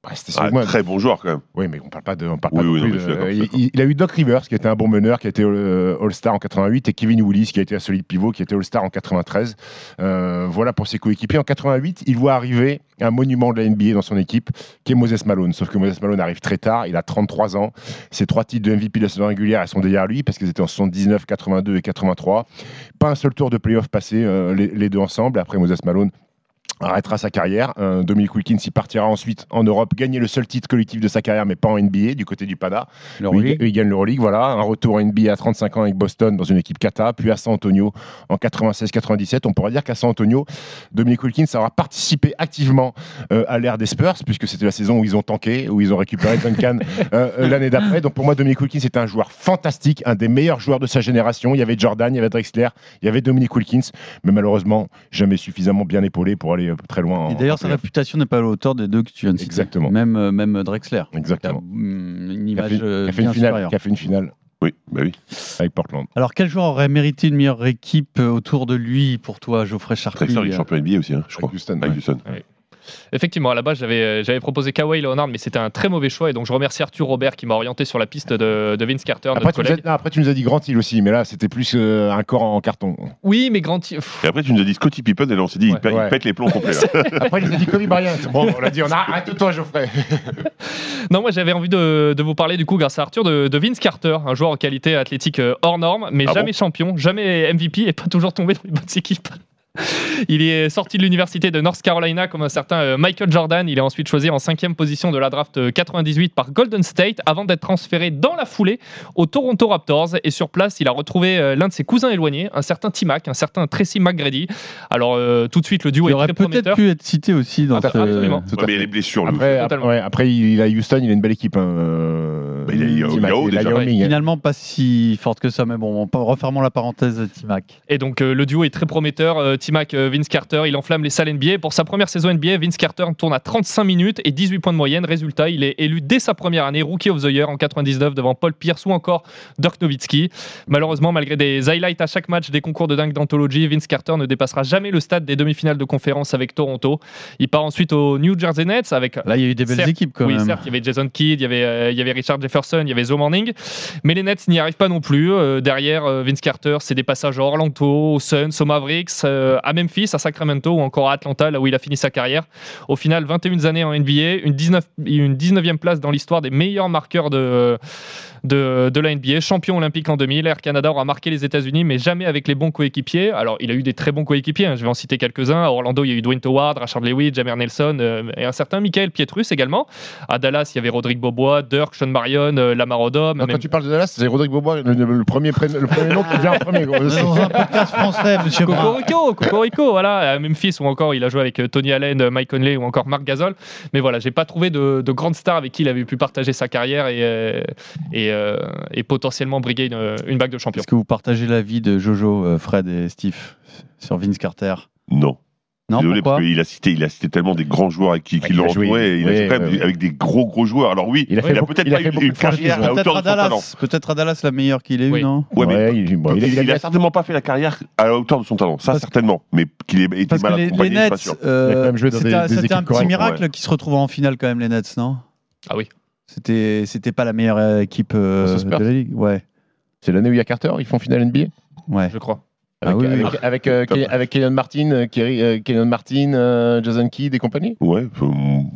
Bah, c'était Ah, très bon joueur quand même. Oui, mais on parle pas de. On parle Oui, pas oui, non, de- il, a eu Doc Rivers, qui était un bon meneur, qui a été euh, All-Star en 88, et Kevin Willis, qui a été un solide pivot, qui était All-Star en 93. Euh, voilà pour ses coéquipiers. En 88, il voit arriver un monument de la NBA dans son équipe, qui est Moses Malone. Sauf que Moses Malone arrive très tard, il a 33 ans. Ses trois titres de MVP de la saison régulière, elles sont derrière lui, parce qu'ils étaient en 79, 82 et 83. Pas un seul tour de playoff passé, euh, les, les deux ensemble. Après, Moses Malone arrêtera sa carrière. Euh, Dominic Wilkins y partira ensuite en Europe, gagner le seul titre collectif de sa carrière, mais pas en NBA, du côté du PADA. Où il, il gagne l'Euroleague, voilà. Un retour en NBA à 35 ans avec Boston dans une équipe Kata, puis à San Antonio en 96-97. On pourrait dire qu'à San Antonio, Dominic Wilkins aura participé activement euh, à l'ère des Spurs, puisque c'était la saison où ils ont tanké, où ils ont récupéré Duncan euh, l'année d'après. Donc pour moi, Dominic Wilkins était un joueur fantastique, un des meilleurs joueurs de sa génération. Il y avait Jordan, il y avait Drexler, il y avait Dominic Wilkins, mais malheureusement, jamais suffisamment bien épaulé pour aller euh, très loin. Et d'ailleurs, sa réputation n'est pas à la hauteur des deux que tu viens de citer. Exactement. Même, euh, même Drexler. Exactement. Hum, une Qui a image fait, euh, qui a fait bien une finale, supérieure. qui a fait une finale Oui, bah oui. avec Portland. Alors, quel joueur aurait mérité une meilleure équipe euh, autour de lui pour toi, Geoffrey Charpie Drexler, il est champion NBA aussi, hein, je crois. Houston, Avec ouais. Houston. Effectivement, à la base, j'avais euh, j'avais proposé Kawhi Leonard, mais c'était un très mauvais choix. Et donc, je remercie Arthur Robert qui m'a orienté sur la piste de, de Vince Carter, Après notre tu, nous as, collègue. non, après, tu nous as dit Grand Hill aussi, mais là, c'était plus euh, un corps en carton. Oui, mais Grand. pff, Et après, tu nous as dit Scottie Pippen, et là, on s'est dit, il, Ouais. pète, il Ouais. pète les plombs complets. Après, il nous a dit Kobe Bryant. Bon, on l'a dit, on a arrête toi, Geoffrey. Non, moi j'avais envie de, de vous parler du coup grâce à Arthur de, de Vince Carter, un joueur en qualité athlétique euh, hors norme, mais Ah jamais bon? champion, jamais MVP et pas toujours tombé dans les bonnes équipes. Il est sorti de l'université de North Carolina comme un certain euh, Michael Jordan. Il est ensuite choisi en cinquième position de la draft euh, 98 par Golden State avant d'être transféré dans la foulée au Toronto Raptors. Et sur place, il a retrouvé euh, l'un de ses cousins éloignés, un certain T-Mac, un certain Tracy McGrady. Alors euh, tout de suite, le duo Il est aurait très peut-être prometteur. pu être cité aussi dans Ah, ce. absolument. Ouais, mais les blessures. Après, après, ouais, après, il a Houston, il a une belle équipe. Hein. euh, Bah, il a- il y a- Tim il il déjà. Ouais. Finalement, pas si forte que ça, mais bon, on- refermons la parenthèse, Timac. Et donc euh, le duo est très prometteur. T-Mac, euh, Vince Carter, il enflamme les salles NBA. Pour sa première saison NBA, Vince Carter tourne à 35 minutes et 18 points de moyenne. Résultat, il est élu dès sa première année Rookie of the Year en 99 devant Paul Pierce ou encore Dirk Nowitzki. Malheureusement, malgré des highlights à chaque match des concours de dingue d'anthologie, Vince Carter ne dépassera jamais le stade des demi-finales de conférence avec Toronto. Il part ensuite au New Jersey Nets avec Là, il y a eu des belles Certes, équipes quand oui, même. certes, il y avait Jason Kidd, il y avait, euh, il y avait Richard Jefferson, il y avait Zoe Manning. Mais les Nets n'y arrivent pas non plus. Euh, derrière, euh, Vince Carter, c'est des passages à Orlando, aux Suns, aux Mavericks, à Memphis, à Sacramento ou encore à Atlanta, là où il a fini sa carrière. Au final, 21 années en NBA, une, 19, une 19e place dans l'histoire des meilleurs marqueurs de, de, de la NBA, champion olympique en 2000. Air Canada aura marqué les États-Unis, mais jamais avec les bons coéquipiers. Alors, il a eu des très bons coéquipiers, hein, je vais en citer quelques-uns. À Orlando, il y a eu Dwayne Howard, Rashard Lewis, Jamir Nelson euh, et un certain Michael Pietrus également. À Dallas, il y avait Rodrigue Bobois, Dirk, Sean Marion, euh, Lamar Odom. Non, même- Quand tu parles de Dallas, c'est Rodrigue Bobois, le, le premier, le premier nom qui vient en premier. gros. Dans un podcast français, monsieur. Cocorico, Cocorico, voilà, à Memphis ou encore il a joué avec euh, Tony Allen, euh, Mike Conley ou encore Marc Gasol. Mais voilà, j'ai pas trouvé de, de grande star avec qui il avait pu partager sa carrière et, euh, et, euh, et potentiellement briguer une, une bague de champion. Est-ce que vous partagez l'avis de Jojo, euh, Fred et Steve sur Vince Carter? Non. Non, Désolé, pourquoi parce qu'il a cité, il a cité tellement des grands joueurs avec qui, l'ont entouré. Il a joué quand même avec des gros gros joueurs. Alors oui, Il a peut-être pas une carrière à hauteur de son talent. Dallas, peut-être à Dallas la meilleure qu'il ait eu, non Ouais, mais il, bon, il a- il, il a- il a certainement pas fait la carrière à la hauteur de son talent. Ça, Parce- certainement. Mais qu'il ait été mal accompagné, je suis pas Nets, sûr. euh, c'était un- petit miracle qu'ils se retrouvent en finale quand même les Nets, non? Ah oui. C'était c'était pas la meilleure euh, équipe euh, de la ligue, ouais, C'est l'année où il y a Carter, ils font finale NBA ouais. Je crois. Ah avec, oui, oui. avec, avec, euh, avec Kenyon Martin, euh, Kerry- euh, Kenyon Martin, euh, Jason Kidd et compagnie? Ouais, euh,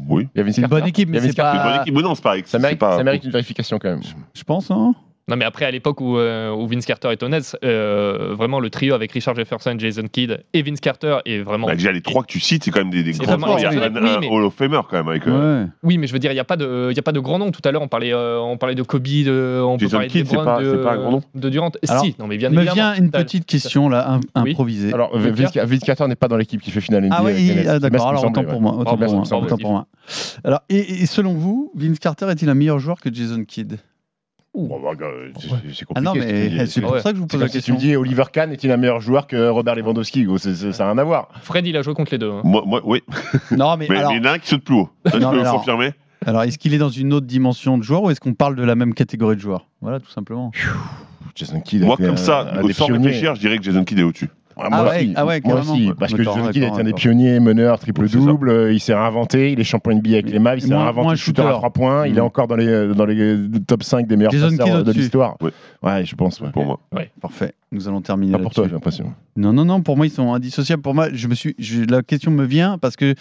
oui. Il y avait une bonne équipe, mais c'est C'est une bonne pas. équipe. Mais non, c'est pas. Ça mérite, pas- ça mérite une vérification quand même. Je pense, hein Non, mais après, à l'époque où, euh, où Vince Carter est Nets, euh, vraiment le trio avec Richard Jefferson, Jason Kidd et Vince Carter est vraiment. Bah, déjà, les trois que tu cites, c'est quand même des, des grands vraiment- joueurs. Il y a oui, un, oui, un mais- Hall of Famer quand même avec. euh, Ouais. Oui, mais je veux dire, il n'y a, pas de- il y a pas de grand nom. Tout à l'heure, on parlait, euh, on parlait de Kobe, de, on peut Jason parler de Kidd, c'est LeBron, pas- de, c'est pas un grand nom de Durant. Alors, si, non, mais bien Me évidemment. vient une petite question là, Oui. improvisée. Alors, Vince, Carter n'est pas dans l'équipe qui fait finale NBA. Ah oui, ah, d'accord. Alors autant pour moi, autant pour moi. Alors, et, selon vous, Vince Carter est-il un meilleur joueur que Jason Kidd? C'est- c'est Ah non, compliqué, que tu mais c'est pour ça que je vous pose la comme si tu question. me dis Oliver Kahn est-il un meilleur joueur que Robert Lewandowski gros, c'est- c'est- Ça n'a rien à voir. Fred, il a joué contre les deux. hein. Moi, moi, oui. Non, mais, Mais, alors, mais il y en a un qui saute plus haut. Ça, je Non, peux le alors- confirmer. alors est-ce qu'il est dans une autre dimension de joueur ou est-ce qu'on parle de la même catégorie de joueurs? Voilà, tout simplement. Jason Kidd. a Moi, comme ça, sans réfléchir, je dirais que Jason Kidd est au-dessus. Ah, Ah moi ouais, aussi, ah ouais, moi aussi, parce que D'accord, Jason Kidd d'accord, était un des pionniers, meneur, triple C'est ça. double. euh, Il s'est réinventé, il est champion NBA avec les Mavs, il s'est réinventé moins shooter à shooter. 3 points. Il est Mm. encore dans les dans les top 5 des meilleurs passeurs de au-dessus. l'histoire. Ouais. Ouais, je pense. ouais. Pour moi. Parfait. Nous allons terminer Pas pour toi, j'ai l'impression. Non, non, non. Pour moi, ils sont indissociables. Pour moi, je me suis. je- la question me vient parce que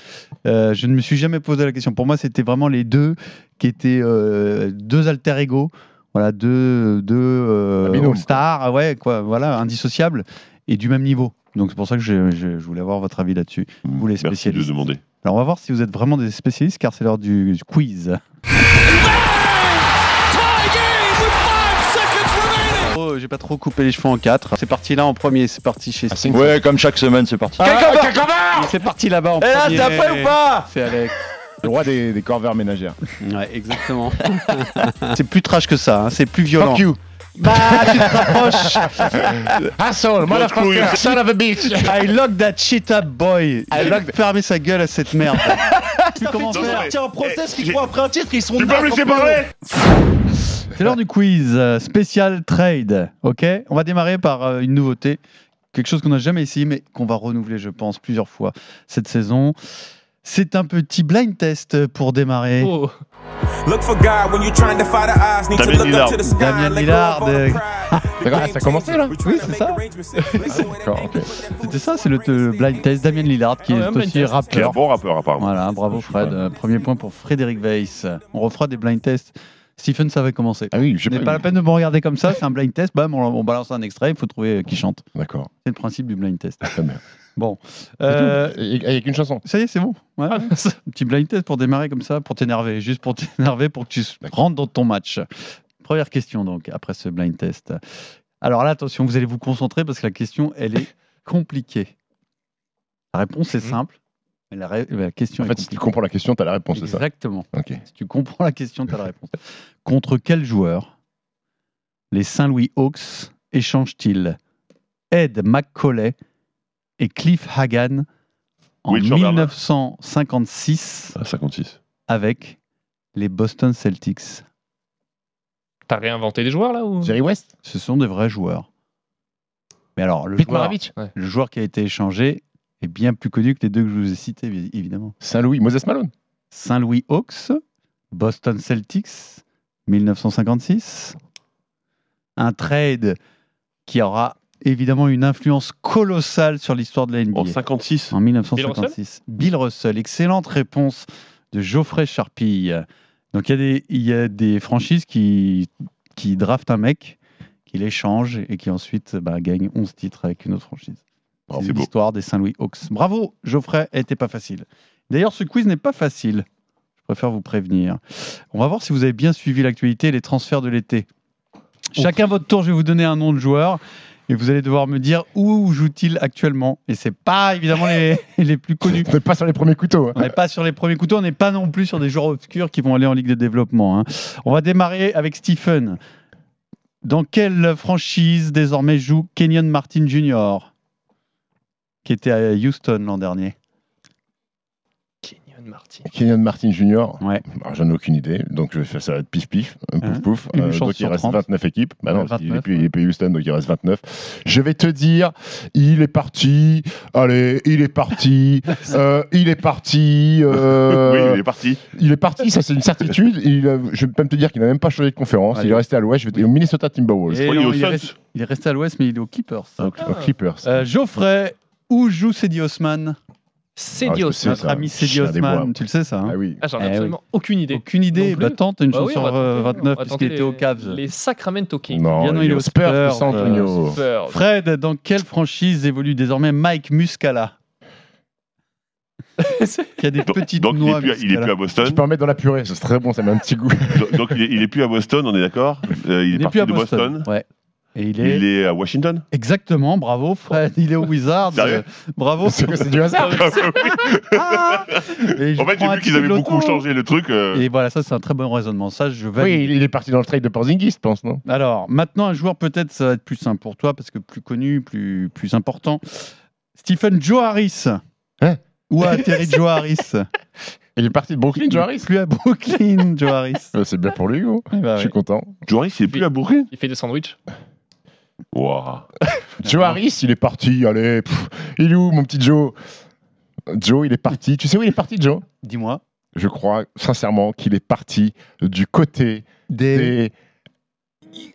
euh, je ne me suis jamais posé la question. Pour moi, c'était vraiment les deux qui étaient euh, deux alter ego. Voilà, deux, deux euh, Un stars, ouais, quoi, voilà, indissociables et du même niveau. Donc c'est pour ça que je, je- je voulais avoir votre avis là-dessus. Vous les Merci de spécialistes. demander. Alors on va voir si vous êtes vraiment des spécialistes car c'est l'heure du quiz. Oh, j'ai pas trop coupé les cheveux en quatre. C'est parti là en premier, c'est parti chez Steve. Ouais, comme chaque semaine, c'est parti. Et C'est parti là-bas en Et là, premier. c'est après ou pas C'est Alex. Le roi des, des corvères ménagères. Ouais, exactement. c'est plus trash que ça, hein, c'est plus violent. Fuck you. Bah, tu te rapproches. Asshole, motherfucker, son of a bitch. I lock that shit up, boy. I lock... Fermez sa gueule à cette merde. Puis comment faire Tiens, un process qui croit après un titre, ils sont Tu peux me laisser parler C'est l'heure du quiz euh, spécial trade. Ok, on va démarrer par euh, une nouveauté, quelque chose qu'on n'a jamais essayé, mais qu'on va renouveler, je pense, plusieurs fois cette saison. C'est un petit blind test pour démarrer. Oh. Look for God when you're trying to fight the odds. Need to Damien look up to the sky. Damien Lillard, euh, ça a commencé là Oui, c'est ça. D'accord, ok. C'était ça, c'est le blind test. Damien Lillard, qui Ah ouais, est un blind aussi test. Qui est un rappeur. bon rappeur, apparemment. Voilà, bravo Fred. Euh, Premier point pour Frédéric Weiss. On refera des blind tests. Stephen, ça va commencer. Ah oui, n'est sais pas la peine de me regarder comme ça, c'est un blind test. Bam, on, on balance un extrait, il faut trouver euh, qui chante. D'accord, C'est le principe du blind test. très bien. Bon. C'est Euh, tout. Et- et Avec une chanson. ça y est, c'est bon. Ouais. Ah, Un petit blind test pour démarrer comme ça, pour t'énerver. Juste pour t'énerver, pour que tu rentres dans ton match. Première question, donc, après ce blind test. Alors là, attention, vous allez vous concentrer parce que la question, elle est compliquée. La réponse est Mhm. simple, mais la, ré- la question En est fait, si tu comprends la question, t'as la réponse, c'est ça Exactement. Si tu comprends la question, tu as la réponse. Contre quel joueur les Saint-Louis Hawks échangent-ils Ed McCauley et Cliff Hagan en Will Chamberlain. 1956 Ah, 56. avec les Boston Celtics T'as réinventé des joueurs là ou? Jerry West? Ce sont des vrais joueurs. Mais alors, le Pete joueur, Ouais. le joueur qui a été échangé est bien plus connu que les deux que je vous ai cités, évi- évidemment. Saint-Louis, Moses Malone Saint-Louis Hawks, Boston Celtics, 1956. Un trade qui aura évidemment une influence colossale sur l'histoire de la NBA. En 56 En 1956. Bill Russell, excellente réponse de Geoffrey Charpille. Donc il y a des, il y a des franchises qui, qui draftent un mec, qui l'échangent et qui ensuite bah, gagnent 11 titres avec une autre franchise. Oh, C'est l'histoire des Saint-Louis Hawks. Bravo, Geoffrey, elle était pas facile. D'ailleurs, ce quiz n'est pas facile. Je préfère vous prévenir. On va voir si vous avez bien suivi l'actualité et les transferts de l'été. Chacun votre tour, je vais vous donner un nom de joueur Et vous allez devoir me dire où joue-t-il actuellement. Et c'est pas évidemment les, les plus connus. On n'est pas sur les premiers couteaux. hein. On n'est pas sur les premiers couteaux, on n'est pas non plus sur des joueurs obscurs qui vont aller en Ligue de développement. hein. On va démarrer avec Stephen. Dans quelle franchise désormais joue Kenyon Martin Jr., qui était à Houston l'an dernier? Martin. Kenyon Martin Jr. Ouais. Alors, J'en ai aucune idée, donc je vais faire ça va être pif pif, pouf Hein pouf. Une Euh, chance donc il reste 30. 29 équipes. Bah non, Ouais, parce qu'il est 29, plus, il est plus Houston, donc il reste 29. Je vais te dire, il est parti. Allez, il est parti. Euh, il est parti. euh, Oui, il est parti. Il est parti, ça c'est une certitude. Il a- je peux même te dire qu'il n'a même pas changé de conférence. Allez. Il est resté à l'ouest. Je vais te dire au Minnesota Timberwolves. Et Oh, il non, il, est resté, il est resté à l'ouest, mais il est aux Keepers. Aux Clippers. Euh, Geoffrey, où joue Cedi Osman C'est Ah, je Notre ça. ami. Osman, tu le sais ça hein Ah oui. Ah, j'en ai Eh absolument aucune idée. Aucune idée. Bah, tente une Bah chance oui, sur euh, tenter, on 29 va puisqu'il était aux Cavs. Les Sacramento Kings. Non, Bien, non, il il est aux Spurs de Spurs, San euh, Antonio. Super. Fred, dans quelle franchise évolue désormais Mike Muscala Qui a des Donc, petites donc il, noix. est plus, à- il est plus à Boston. Tu peux en mettre dans la purée, c'est très bon, ça met un petit goût. Donc, donc, il, est, il est plus à Boston, on est d'accord Euh, Il est Il est parti plus à de Boston. Ouais. Et il est... Il est à Washington Exactement, bravo Fred, il est au Wizards. Sérieux bravo. C'est c'est du hasard. Ah Et En fait, j'ai vu qu'ils avaient beaucoup changé le truc. euh, Et voilà, ça c'est un très bon raisonnement. Ça, je valide. Oui, il est parti dans le trade de Porzingis, je pense, non? Alors, maintenant, un joueur peut-être, ça va être plus simple pour toi, parce que plus connu, plus, plus important. Stephen Joe Harris. Hein? Où a atterri Joe Harris Il est parti de Brooklyn, Joe Harris Plus à Brooklyn, Joe Harris. C'est bien pour lui, gros. Eh ben Je suis ouais. content. Joris, il est plus à Brooklyn? Il fait des sandwichs. Waouh. Joe Harris, il est parti. Allez, pff, il est où, mon petit Joe? Joe, il est parti. Tu sais où il est parti, Joe? Dis-moi. Je crois sincèrement qu'il est parti du côté des.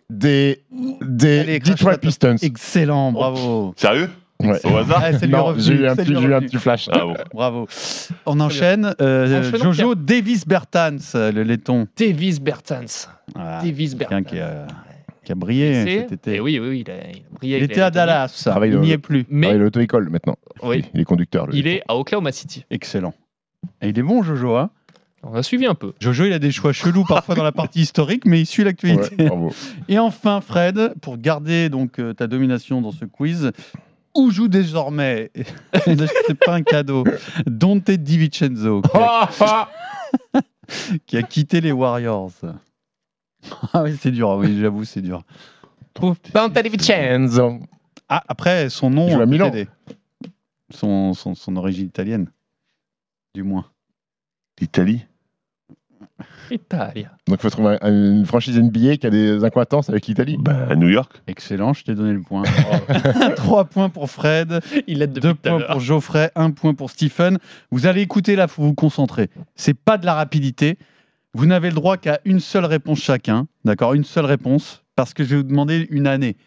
des. des Allez, Detroit. Pistons. Excellent, bravo. Sérieux? Ouais. Au hasard? Ah, c'est lui Non, revenu, j'ai eu un c'est petit, lui j'ai eu un revenu. petit flash. Ah bon. Bravo. On enchaîne. euh, Enchaînons, Jojo Davis Bertans, euh, le laiton. Davis Bertans. Voilà. Davis Quelqu'un Bertans. qui a, qui a brillé C'est- cet été. Oui, oui, oui, il a, il a brillé. Il était à Dallas. Travaille Il n'y est plus. Ah, il est Mais à l'auto-école maintenant. oui, Il est conducteur. le- il est à Oklahoma City. Excellent. Et il est bon, Jojo. Hein? On a suivi un peu. Jojo, il a des choix chelous parfois dans la partie historique, mais il suit l'actualité. Ouais. Et enfin, Fred, pour garder donc euh, ta domination dans ce quiz, où joue désormais C'est pas un cadeau. Dante DiVincenzo, qui a, qui a quitté les Warriors. Ah oui, c'est dur. Oui, j'avoue, c'est dur. Dante DiVincenzo. Ah, après, son nom Il joue à peut Milan. t'aider. Son, son, son origine italienne, du moins. L'Italie Italia. Donc il faut trouver un- une franchise NBA qui a des incohérences avec l'Italie. À New York Excellent, je t'ai donné le point. Trois points pour Fred, Il aide depuis deux tout à points l'heure. pour Geoffrey, un point pour Stephen. Vous allez écouter là, faut vous concentrer. C'est pas de la rapidité. Vous n'avez le droit qu'à une seule réponse chacun, d'accord Une seule réponse, parce que je vais vous demander une année.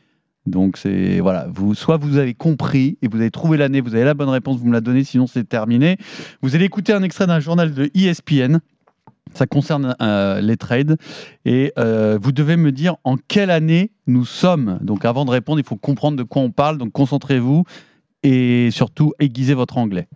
Donc c'est voilà, vous soit vous avez compris et vous avez trouvé l'année, vous avez la bonne réponse, vous me la donnez, sinon c'est terminé. Vous allez écouter un extrait d'un journal de ESPN. Ça concerne euh, les trades et euh, vous devez me dire en quelle année nous sommes. Donc avant de répondre, il faut comprendre de quoi on parle. Donc concentrez-vous et surtout aiguisez votre anglais.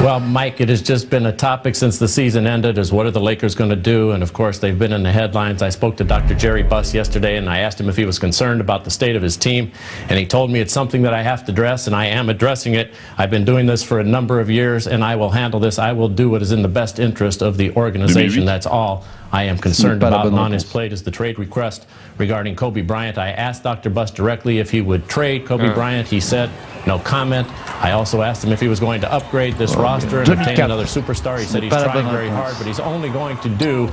Well, Mike, it has just been a topic since the season ended is what are the Lakers going to do? And of course, they've been in the headlines. I spoke to Dr. Jerry Buss yesterday and I asked him if he was concerned about the state of his team. And he told me it's something that I have to address and I am addressing it. I've been doing this for a number of years and I will handle this. I will do what is in the best interest of the organization. That's all I am concerned about. And on his plate is the trade request regarding Kobe Bryant. I asked Dr. Buss directly if he would trade Kobe Bryant. He said no comment. I also asked him if he was going to upgrade this roster and obtain 2004. another superstar. He said he's trying very hard, but he's only going to do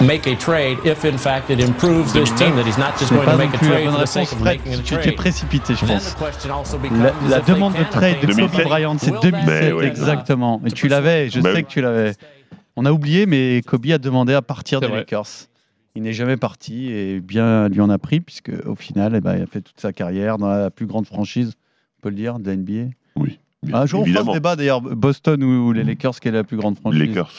make a trade if in fact it improves this team that he's not just going to pas make a trade for the réponse, sake of making a Tu t'es trade. précipité, je pense. La, la demande de trade de Kobe 2007. Bryant, c'est Will that 2007, Mais oui. exactement. Et tu l'avais, je sais que tu l'avais. On a oublié, mais Kobe a demandé à partir des. Lakers. Il n'est jamais parti et bien lui en a pris, puisque au final, eh ben, il a fait toute sa carrière dans la plus grande franchise, on peut le dire, de la NBA. Oui. bien Un jour, on fera ce débat d'ailleurs, Boston ou, les Lakers, quelle est la plus grande franchise? Les Lakers.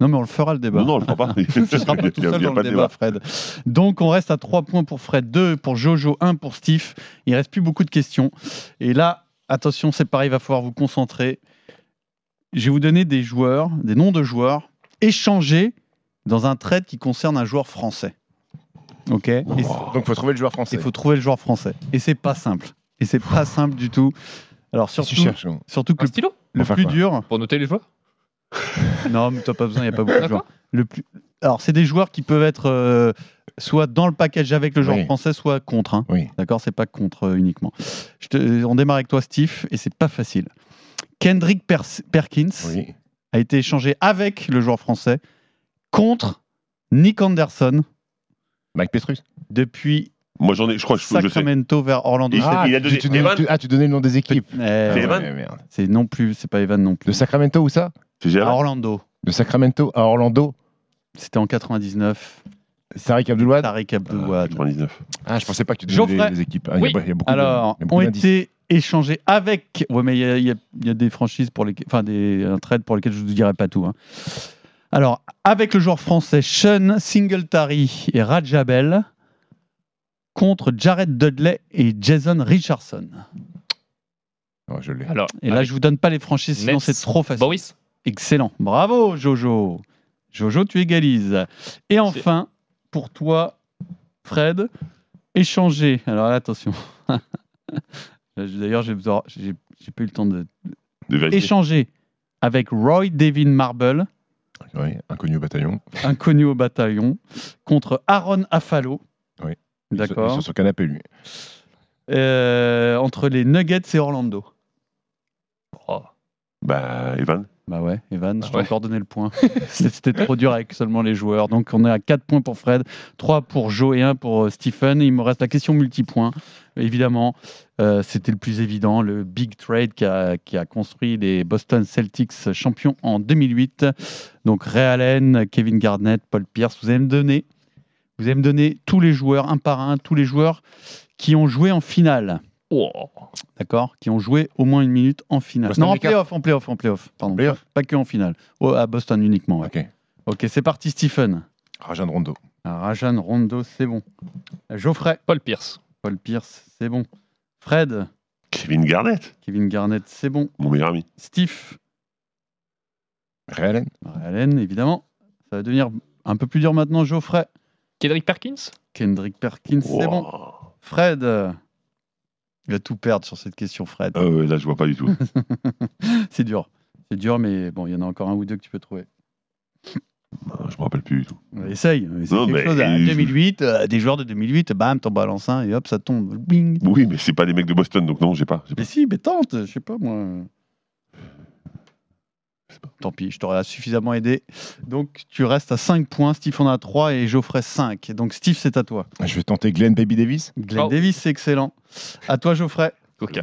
Non, mais on le fera le débat. Non, non, on le fera pas. Tu ne seras pas tout seul dans pas le de débat, Fred. Donc, on reste à 3 points pour Fred, 2 pour Jojo, 1 pour Steve. Il reste plus beaucoup de questions. Et là, attention, c'est pareil, il va falloir vous concentrer. Je vais vous donner des joueurs, des noms de joueurs échangés dans un trade qui concerne un joueur français. Ok. Et Donc, il faut trouver le joueur français. il faut trouver le joueur français. Et c'est pas simple. Et c'est pas simple du tout. Alors Si tu surtout, cherches, surtout que Un le, stylo le plus quoi dur. Pour noter les joueurs Non, mais t'as pas besoin. Il y a pas beaucoup de D'accord. joueurs. Le plus. Alors c'est des joueurs qui peuvent être euh, soit dans le package avec le joueur Oui. français, soit contre. hein. Oui. D'accord, c'est pas contre euh, uniquement. Je te- on démarre avec toi, Steve, et c'est pas facile. Kendrick Pers- Perkins Oui. a été échangé avec le joueur français contre Nick Anderson Mike Petrus. depuis Moi, j'en ai, je crois, je, je sais. Sacramento vers Orlando. Ah, il a tu- donné- tu, donnais- Evan tu- ah, tu donnais le nom des équipes. Eh, C'est. Evan Ouais. C'est non plus, c'est pas Evan non plus. De Sacramento où ça? C'est À Orlando. De Sacramento à Orlando. C'était en 99. Tariq Abdoulouad. Tariq Abdoulouad. 99. Ah, je pensais pas que tu donnais Geoffrey. les, équipes. Ah, il y a- Oui. il y a beaucoup de- Alors, y a beaucoup ont été échangés avec. Ouais, mais y, il y a des franchises pour lesquelles. Enfin, des, un trade pour lesquels je ne vous dirai pas tout. hein. Alors, avec le joueur français Sean Singletary et Rajabel contre Jared Dudley et Jason Richardson. Oh, je l'ai. Alors, Et là, je vous donne pas les franchises, sinon Nets, c'est trop facile. Boris Excellent. Bravo, Jojo. Jojo, tu égalises. Et enfin, pour toi, Fred, échanger. Alors là, attention. D'ailleurs, j'ai j'ai- j'ai pas eu le temps de. Échanger avec Roy Devin Marble, Oui, inconnu au bataillon. inconnu au bataillon, contre Aaron Afalo. Oui. D'accord. sur canapé, lui. Euh, entre les Nuggets et Orlando. Bah, Evan. Bah ouais, Evan, je t'ai ouais. encore donné le point. C'était trop dur avec seulement les joueurs. Donc on est à 4 points pour Fred, 3 pour Joe et 1 pour euh, Stephen. Il me reste la question multipoint. Évidemment, euh, c'était le plus évident, le big trade qui a, qui a construit les Boston Celtics champions en 2008. Donc Ray Allen, Kevin Garnett, Paul Pierce, vous allez me donner, vous allez me donner tous les joueurs, un par un, tous les joueurs qui ont joué en finale. Oh. D'accord? Qui ont joué au moins une minute en finale. Boston non, en playoff, en playoff, en playoff. Pardon. Pas que en finale. Oh, à Boston uniquement. ouais. Ok. Ok, c'est parti, Stephen. Rajan Rondo. Ah, Rajan Rondo, c'est bon. Geoffrey. Paul Pierce. Paul Pierce, c'est bon. Fred. Kevin Garnett, Kevin Garnett, c'est bon. mon meilleur ami. Steve. Ray Allen. Ray Allen, évidemment. Ça va devenir un peu plus dur maintenant, Geoffrey. Kendrick Perkins? Kendrick Perkins, c'est bon. Fred. euh, Il va tout perdre sur cette question, Fred. Ah là, je vois pas du tout. c'est dur. C'est dur, mais bon, il y en a encore un ou deux que tu peux trouver. Ah, je me rappelle plus du tout. Essaye. essaye Non, quelque mais- chose. À 2008, euh, des joueurs de 2008, bam, t'en balances un et hop, ça tombe. Bing. Oui, mais c'est pas des mecs de Boston, donc non, j'ai pas. pas. Mais si, mais tente, je sais pas moi. Tant pis, je t'aurais suffisamment aidé. Donc tu restes à 5 points, Steve en a 3 et Geoffrey 5. Donc Steve, c'est à toi. Je vais tenter Glenn Baby Davis. Glenn Oh. Davis, c'est excellent. À toi, Geoffrey. Ok.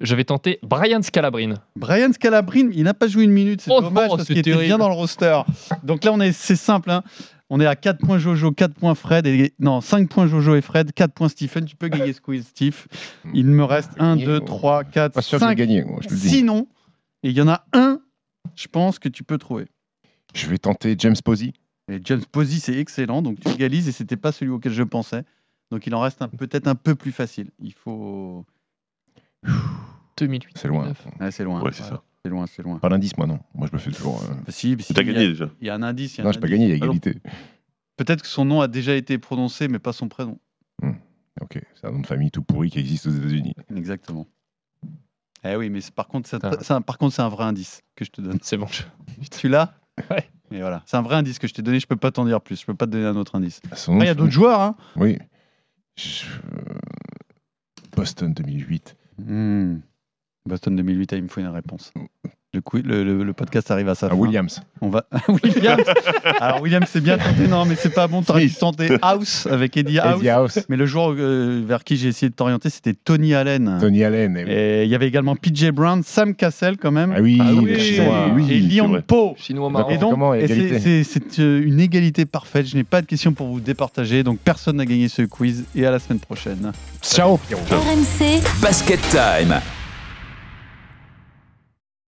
Je vais tenter Brian Scalabrine. Brian Scalabrine, il n'a pas joué une minute, c'est Oh dommage non, parce qu'il était bien dans le roster. Donc là, on est, c'est simple. hein. On est à 4 points Jojo, 4 points Fred. Et, non, 5 points Jojo et Fred, 4 points Stephen. Tu peux gagner Squeeze, Steve. Il me reste 1, 2, 3, 4, Pas sûr que je vais 5. gagner, moi, je te le dis. Sinon, il y en a un, je pense que tu peux trouver. Je vais tenter James Posey. Et James Posey, c'est excellent, donc tu égalises et c'était pas celui auquel je pensais. Donc il en reste un- peut-être un peu plus facile. Il faut. 2008. C'est loin. 2009. C'est loin. Ouais, c'est ça. C'est loin, c'est loin. Pas l'indice, moi, non. Moi, je me fais toujours. euh, Bah, si, si, T'as a- gagné déjà. Il y a un indice. y a Non, je indice. gagner, il y a égalité. Peut-être que son nom a déjà été prononcé, mais pas son prénom. Ok, c'est un nom de famille tout pourri qui existe aux États-Unis. Exactement. Eh oui, mais par contre, c'est un, Ah. c'est un- par contre, c'est un vrai indice que je te donne. C'est bon. Tu l'as? Ouais. Et voilà, c'est un vrai indice que je t'ai donné. Je peux pas t'en dire plus. Je peux pas te donner un autre indice. Nom Ah, il y a d'autres joueurs, hein Oui. Je- Boston 2008. Hmm. Boston 2008, il me faut une réponse. Le, coup- le, le- le podcast arrive à sa Ah, fin. Williams. On va Williams. Alors Williams, c'est bien tenté, non, mais c'est pas bon. T'aurais dû tenter House avec Eddie House. Eddie House. Mais le joueur euh, vers qui j'ai essayé de t'orienter, c'était Tony Allen. Tony Allen. eh. Et il y avait également PJ Brown, Sam Cassell quand même. Ah oui, Ah le chinois, oui, et Lyon. Po. Chinois marrant. Et donc, c'est- euh, une égalité parfaite. Je n'ai pas de questions pour vous départager, donc personne n'a gagné ce quiz. Et à la semaine prochaine. Ciao. RMC Basket Time.